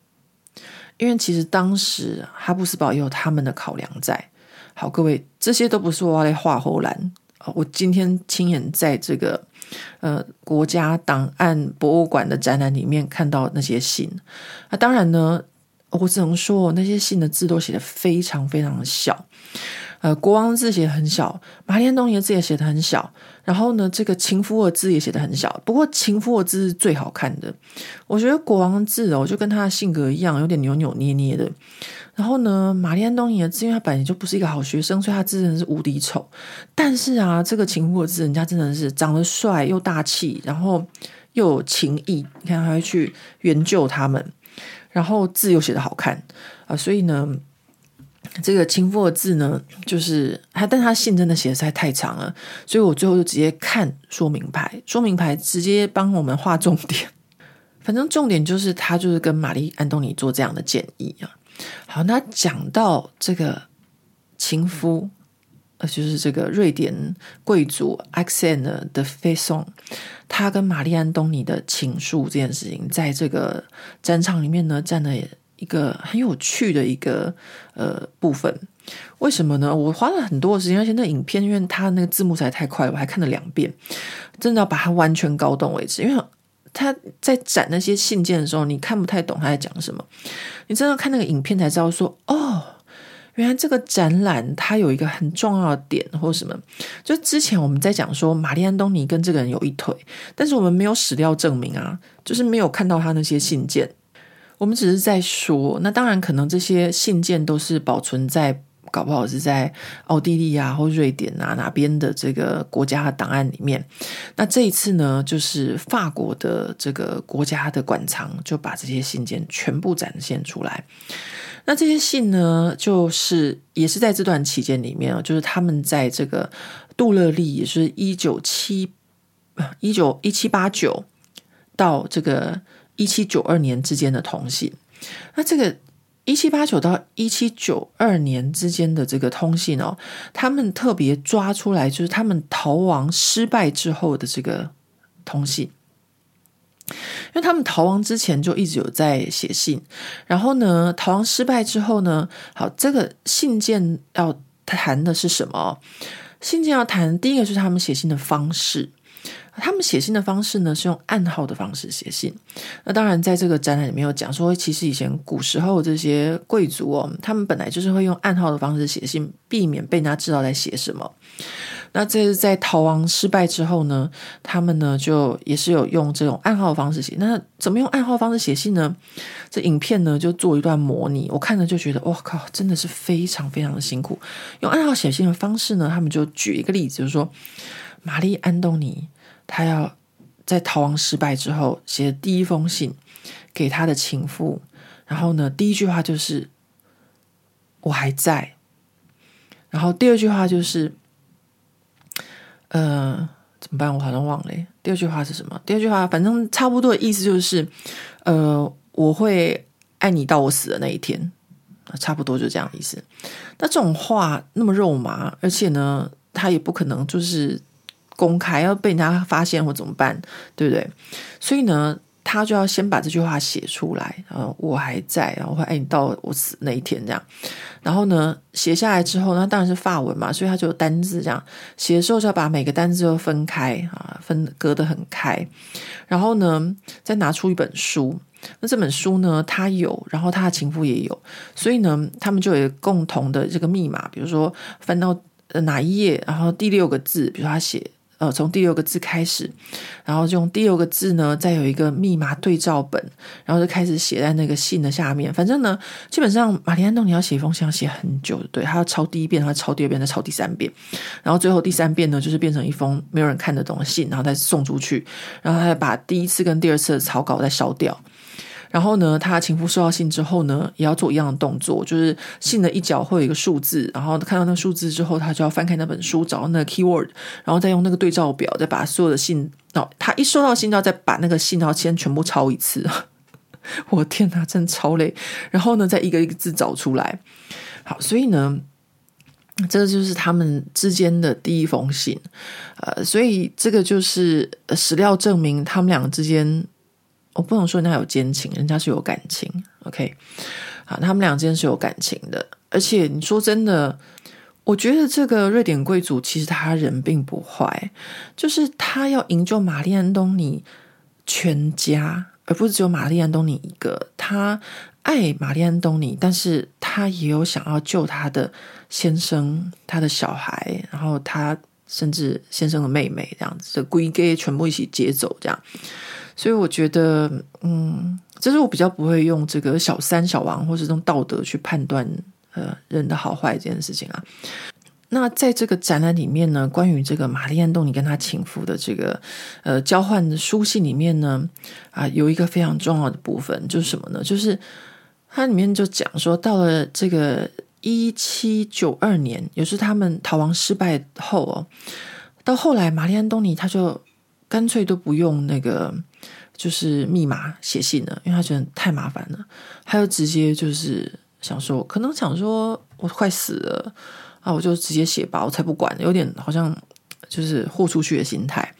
因为其实当时哈布斯堡也有他们的考量在。好，各位，这些都不是我来画后栏。我今天亲眼在这个呃国家档案博物馆的展览里面看到那些信，那当然呢，我只能说那些信的字都写得非常非常的小。呃，国王字写得很小，马天东尼的字也写得很小，然后呢，这个情夫的字也写得很小。不过情夫的字是最好看的，我觉得国王字哦，就跟他的性格一样，有点扭扭捏捏的。然后呢，玛丽安东尼的字，因为他本来就不是一个好学生，所以他字真的是无敌丑。但是啊，这个情夫的字，人家真的是长得帅又大气，然后又有情义。你看，他会去援救他们，然后字又写得好看啊，所以呢。这个情夫的字呢，就是他，但他信真的写的实在太长了，所以我最后就直接看说明牌，说明牌直接帮我们画重点。反正重点就是他就是跟玛丽安东尼做这样的建议啊。好，那讲到这个情夫，呃，就是这个瑞典贵族 Axel de Fesson，他跟玛丽安东尼的情愫这件事情，在这个战场里面呢，占了。一个很有趣的一个呃部分，为什么呢？我花了很多的时间，而且那影片因为它那个字幕实在太快了，我还看了两遍，真的要把它完全搞懂为止。因为他在展那些信件的时候，你看不太懂他在讲什么，你真的看那个影片才知道说哦。原来这个展览它有一个很重要的点，或什么，就之前我们在讲说玛丽安东尼跟这个人有一腿，但是我们没有史料证明啊，就是没有看到他那些信件，我们只是在说，那当然可能这些信件都是保存在，搞不好是在奥地利啊或瑞典啊哪边的这个国家的档案里面，那这一次呢，就是法国的这个国家的馆藏就把这些信件全部展现出来。那这些信呢，就是也是在这段期间里面啊，就是他们在这个杜勒利，也是一九七一九一七八九到这个一七九二年之间的通信。那这个一七八九到一七九二年之间的这个通信哦，他们特别抓出来，就是他们逃亡失败之后的这个通信。因为他们逃亡之前就一直有在写信，然后呢，逃亡失败之后呢，好，这个信件要谈的是什么？信件要谈第一个就是他们写信的方式，他们写信的方式呢是用暗号的方式写信。那当然，在这个展览里面有讲说，其实以前古时候这些贵族哦，他们本来就是会用暗号的方式写信，避免被人家知道在写什么。那这是在逃亡失败之后呢，他们呢就也是有用这种暗号的方式写。那怎么用暗号方式写信呢？这影片呢就做一段模拟，我看了就觉得，哇靠，真的是非常非常的辛苦。用暗号写信的方式呢，他们就举一个例子，就是说，玛丽安东尼他要在逃亡失败之后写的第一封信给他的情妇，然后呢，第一句话就是我还在，然后第二句话就是。呃，怎么办？我好像忘了。第二句话是什么？第二句话反正差不多的意思就是，呃，我会爱你到我死的那一天，差不多就这样意思。那这种话那么肉麻，而且呢，他也不可能就是公开要被人家发现或怎么办，对不对？所以呢。他就要先把这句话写出来，呃，我还在，然后会爱你到我死那一天这样。然后呢，写下来之后，那当然是法文嘛，所以他就有单字这样写的时候，就要把每个单字都分开啊，分隔得很开。然后呢，再拿出一本书，那这本书呢，他有，然后他的情妇也有，所以呢，他们就有共同的这个密码，比如说翻到哪一页，然后第六个字，比如说他写。呃，从第六个字开始，然后用第六个字呢，再有一个密码对照本，然后就开始写在那个信的下面。反正呢，基本上玛丽安东尼要写一封信要写很久，对，他要抄第一遍，他抄第二遍，再抄第三遍，然后最后第三遍呢，就是变成一封没有人看得懂的信，然后再送出去，然后他再把第一次跟第二次的草稿再烧掉。然后呢，他情妇收到信之后呢，也要做一样的动作，就是信的一角会有一个数字，然后看到那个数字之后，他就要翻开那本书，找到那个 keyword，然后再用那个对照表，再把所有的信，哦，他一收到信，就要再把那个信号先全部抄一次。我天哪，真超累。然后呢，再一个一个字找出来。好，所以呢，这个就是他们之间的第一封信。呃，所以这个就是史料证明他们两个之间。我不能说人家有奸情，人家是有感情。OK，好，他们俩之间是有感情的。而且你说真的，我觉得这个瑞典贵族其实他人并不坏，就是他要营救玛丽安东尼全家，而不是只有玛丽安东尼一个。他爱玛丽安东尼，但是他也有想要救他的先生、他的小孩，然后他甚至先生的妹妹这样子，的归给全部一起接走这样。所以我觉得，嗯，这是我比较不会用这个小三、小王或是这种道德去判断呃人的好坏这件事情啊。那在这个展览里面呢，关于这个玛丽安东尼跟他情妇的这个呃交换的书信里面呢，啊，有一个非常重要的部分，就是什么呢？就是它里面就讲说，到了这个一七九二年，也是他们逃亡失败后哦，到后来玛丽安东尼他就。干脆都不用那个，就是密码写信了，因为他觉得太麻烦了。他就直接就是想说，可能想说我快死了啊，我就直接写吧，我才不管，有点好像就是豁出去的心态。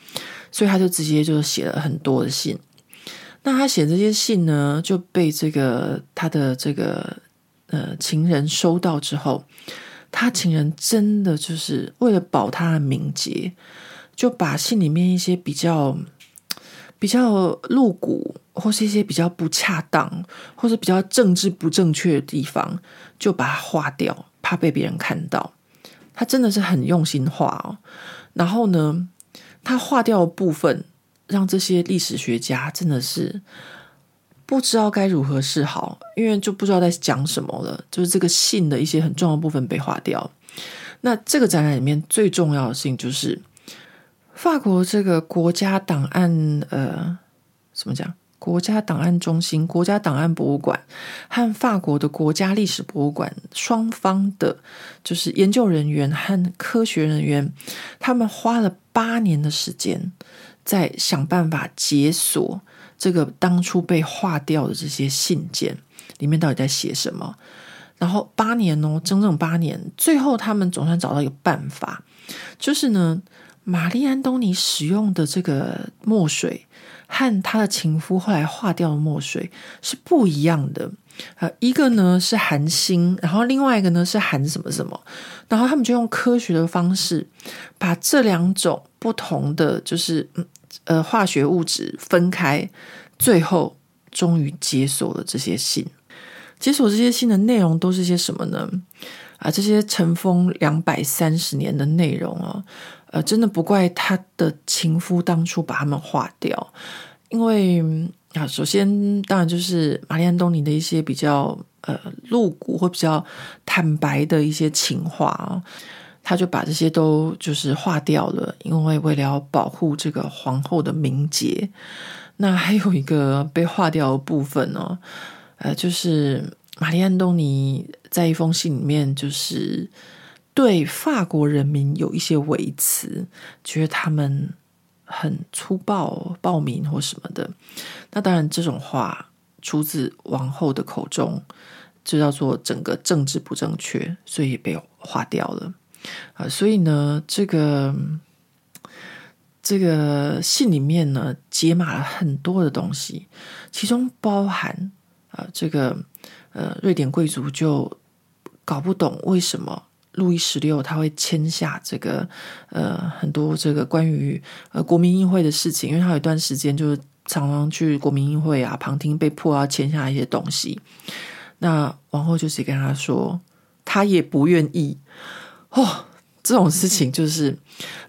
所以他就直接就写了很多的信。那他写这些信呢，就被这个他的这个呃情人收到之后，他情人真的就是为了保他的名节，就把信里面一些比较比较露骨，或是一些比较不恰当，或是比较政治不正确的地方，就把它划掉，怕被别人看到。他真的是很用心画哦。然后呢，他划掉的部分，让这些历史学家真的是。不知道该如何是好，因为就不知道在讲什么了。就是这个信的一些很重要的部分被划掉。那这个展览里面最重要的事情就是法国这个国家档案，呃，怎么讲？国家档案中心、国家档案博物馆和法国的国家历史博物馆双方的，就是研究人员和科学人员，他们花了八年的时间，在想办法解锁。这个当初被划掉的这些信件里面到底在写什么？然后八年哦，整整八年，最后他们总算找到一个办法，就是呢，玛丽安东尼使用的这个墨水和他的情夫后来画掉的墨水是不一样的。呃，一个呢是含锌，然后另外一个呢是含什么什么，然后他们就用科学的方式把这两种不同的就是。呃，化学物质分开，最后终于解锁了这些信。解锁这些信的内容都是些什么呢？啊，这些尘封两百三十年的内容啊，呃，真的不怪他的情夫当初把他们划掉，因为啊，首先当然就是玛丽安东尼的一些比较呃露骨或比较坦白的一些情话啊。他就把这些都就是划掉了，因为为了要保护这个皇后的名节。那还有一个被划掉的部分呢，呃，就是玛丽安东尼在一封信里面，就是对法国人民有一些微词，觉得他们很粗暴、暴民或什么的。那当然，这种话出自王后的口中，就叫做整个政治不正确，所以被划掉了。啊，所以呢，这个这个信里面呢，解码了很多的东西，其中包含啊，这个呃，瑞典贵族就搞不懂为什么路易十六他会签下这个呃很多这个关于呃国民议会的事情，因为他有一段时间就是常常去国民议会啊旁听，被迫要签下一些东西。那王后就是跟他说，他也不愿意。哦，这种事情就是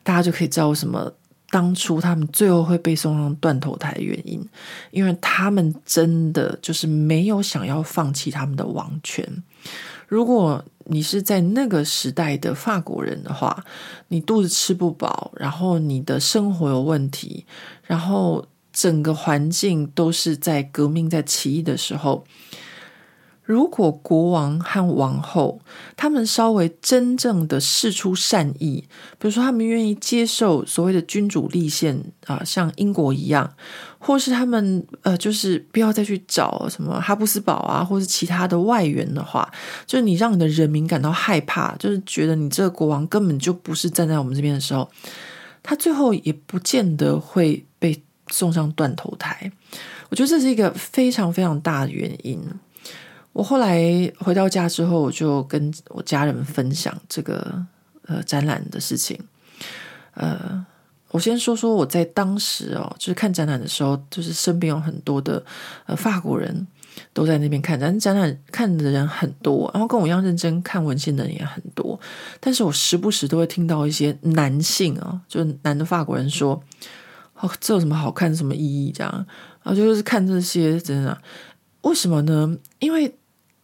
大家就可以知道为什么当初他们最后会被送上断头台的原因，因为他们真的就是没有想要放弃他们的王权。如果你是在那个时代的法国人的话，你肚子吃不饱，然后你的生活有问题，然后整个环境都是在革命、在起义的时候。如果国王和王后他们稍微真正的示出善意，比如说他们愿意接受所谓的君主立宪啊，像英国一样，或是他们呃，就是不要再去找什么哈布斯堡啊，或是其他的外援的话，就是你让你的人民感到害怕，就是觉得你这个国王根本就不是站在我们这边的时候，他最后也不见得会被送上断头台。我觉得这是一个非常非常大的原因。我后来回到家之后，我就跟我家人分享这个呃展览的事情。呃，我先说说我在当时哦，就是看展览的时候，就是身边有很多的呃法国人都在那边看展，展览看的人很多，然后跟我一样认真看文献的人也很多。但是我时不时都会听到一些男性啊，就是男的法国人说：“哦，这有什么好看？什么意义？”这样，然后就是看这些真的，为什么呢？因为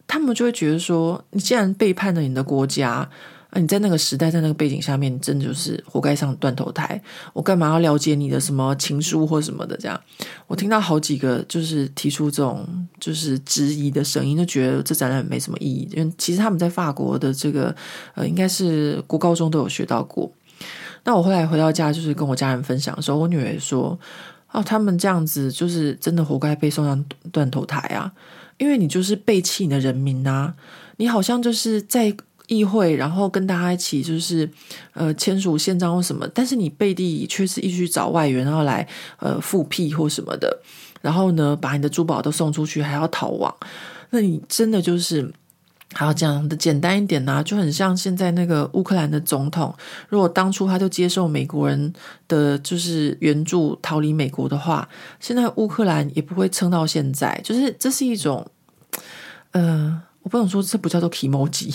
他们就会觉得说，你既然背叛了你的国家，啊，你在那个时代，在那个背景下面，真的就是活该上断头台。我干嘛要了解你的什么情书或什么的？这样，我听到好几个就是提出这种就是质疑的声音，就觉得这展览没什么意义。因为其实他们在法国的这个呃，应该是国高中都有学到过。那我后来回到家，就是跟我家人分享的时候，我女儿说：“哦，他们这样子就是真的活该被送上断头台啊。”因为你就是背弃你的人民呐，你好像就是在议会，然后跟大家一起就是呃签署宪章或什么，但是你背地却是一直找外援，然后来呃复辟或什么的，然后呢把你的珠宝都送出去，还要逃亡，那你真的就是好，讲的简单一点呢、就很像现在那个乌克兰的总统，如果当初他就接受美国人的就是援助逃离美国的话，现在乌克兰也不会撑到现在。就是这是一种，呃，我不能说这不叫做 kimoji，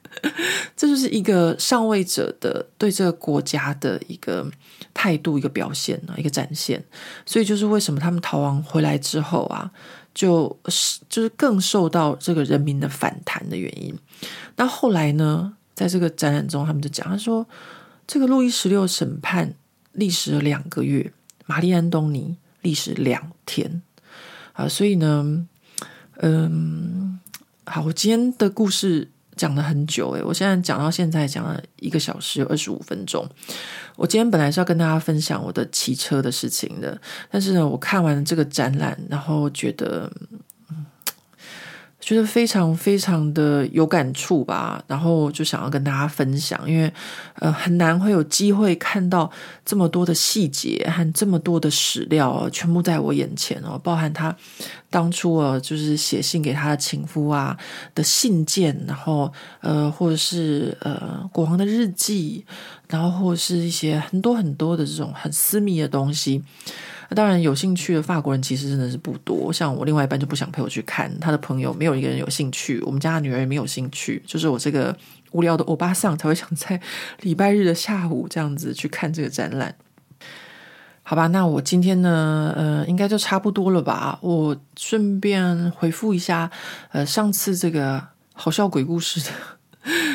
这就是一个上位者的对这个国家的一个态度、一个表现呢，一个展现。所以就是为什么他们逃亡回来之后啊。就是就是更受到这个人民的反弹的原因。那后来呢，在这个展览中，他们就讲，他说这个路易十六审判历时了两个月，玛丽安东尼历时两天啊。所以呢，嗯，好，我今天的故事。讲了很久诶，我现在讲到现在讲了一个小时有二十五分钟。我今天本来是要跟大家分享我的骑车的事情的，但是呢，我看完了这个展览，然后觉得。觉得非常非常的有感触吧，然后就想要跟大家分享，因为呃很难会有机会看到这么多的细节和这么多的史料全部在我眼前哦，包含他当初啊就是写信给他的情夫啊的信件，然后呃或者是呃国王的日记，然后或是一些很多很多的这种很私密的东西。当然，有兴趣的法国人其实真的是不多。像我另外一半就不想陪我去看，他的朋友没有一个人有兴趣，我们家的女儿也没有兴趣。就是我这个无聊的欧巴桑才会想在礼拜日的下午这样子去看这个展览。好吧，那我今天呢，呃，应该就差不多了吧。我顺便回复一下，呃，上次这个好笑鬼故事的。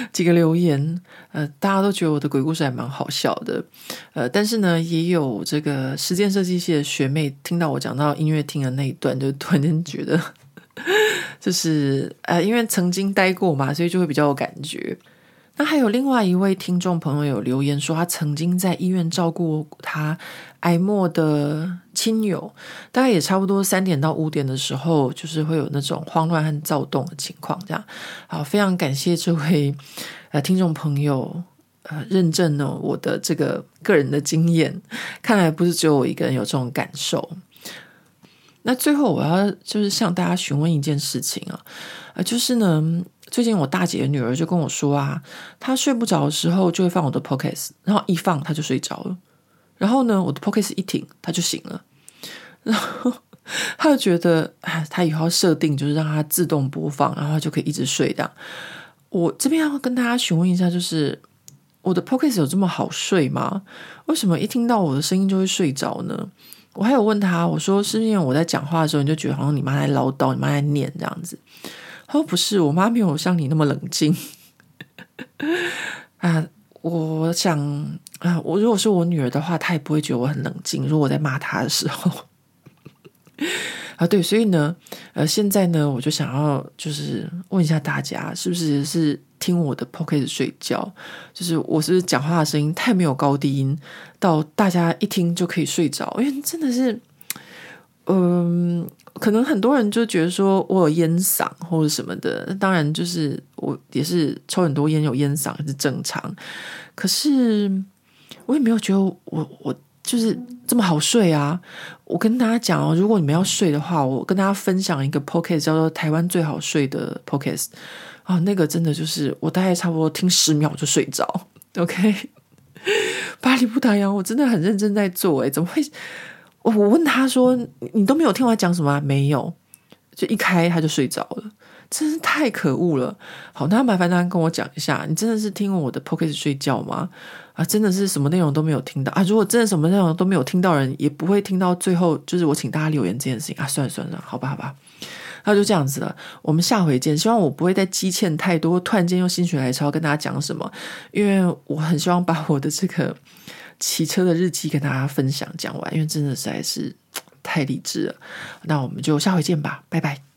几个留言，呃，大家都觉得我的鬼故事还蛮好笑的，呃，但是呢，也有这个实践设计系的学妹听到我讲到音乐厅的那一段，就突然间觉得，就是呃，因为曾经待过嘛，所以就会比较有感觉。那还有另外一位听众朋友有留言说，他曾经在医院照顾他癌末的亲友，大概也差不多三点到五点的时候，就是会有那种慌乱和躁动的情况。这样，好，非常感谢这位呃听众朋友呃认证了我的这个个人的经验，看来不是只有我一个人有这种感受。那最后我要就是向大家询问一件事情啊，呃，就是呢。最近我大姐的女儿就跟我说啊，她睡不着的时候就会放我的 Podcast，然后一放她就睡着了。然后呢，我的 Podcast 一停，她就醒了。然后她就觉得，哎，她以后要设定就是让她自动播放，然后她就可以一直睡的。我这边要跟大家询问一下，就是我的 Podcast 有这么好睡吗？为什么一听到我的声音就会睡着呢？我还有问她，我说是因为我在讲话的时候你就觉得好像你妈在唠叨，你妈在念这样子。他说：“不是，我妈没有像你那么冷静 啊。我想啊，我如果是我女儿的话，她也不会觉得我很冷静。如果我在骂她的时候啊，对，所以呢，呃，现在呢，我就想要就是问一下大家，是不是是听我的 podcast 睡觉？就是我是不是讲话的声音太没有高低音，到大家一听就可以睡着？因为真的是，嗯。”可能很多人就觉得说我有烟嗓或者什么的，当然就是我也是抽很多烟有烟嗓是正常。可是我也没有觉得我我就是这么好睡啊！我跟大家讲哦，如果你们要睡的话，我跟大家分享一个 podcast 叫做《台湾最好睡的 podcast》啊，那个真的就是我大概差不多听十秒就睡着。OK，巴黎不打烊，我真的很认真在做诶，怎么会？我问他说：“你都没有听我讲什么？”没有，就一开他就睡着了，真是太可恶了。好，那麻烦大家跟我讲一下，你真的是听我的 podcast 睡觉吗？啊，真的是什么内容都没有听到啊？如果真的什么内容都没有听到人，人也不会听到最后，就是我请大家留言这件事情啊。算了算了，好吧好吧，那就这样子了。我们下回见。希望我不会再积欠太多，突然间用心血来潮跟大家讲什么，因为我很希望把我的这个。骑车的日记跟大家分享讲完，因为真的实在是太励志了。那我们就下回见吧，拜拜。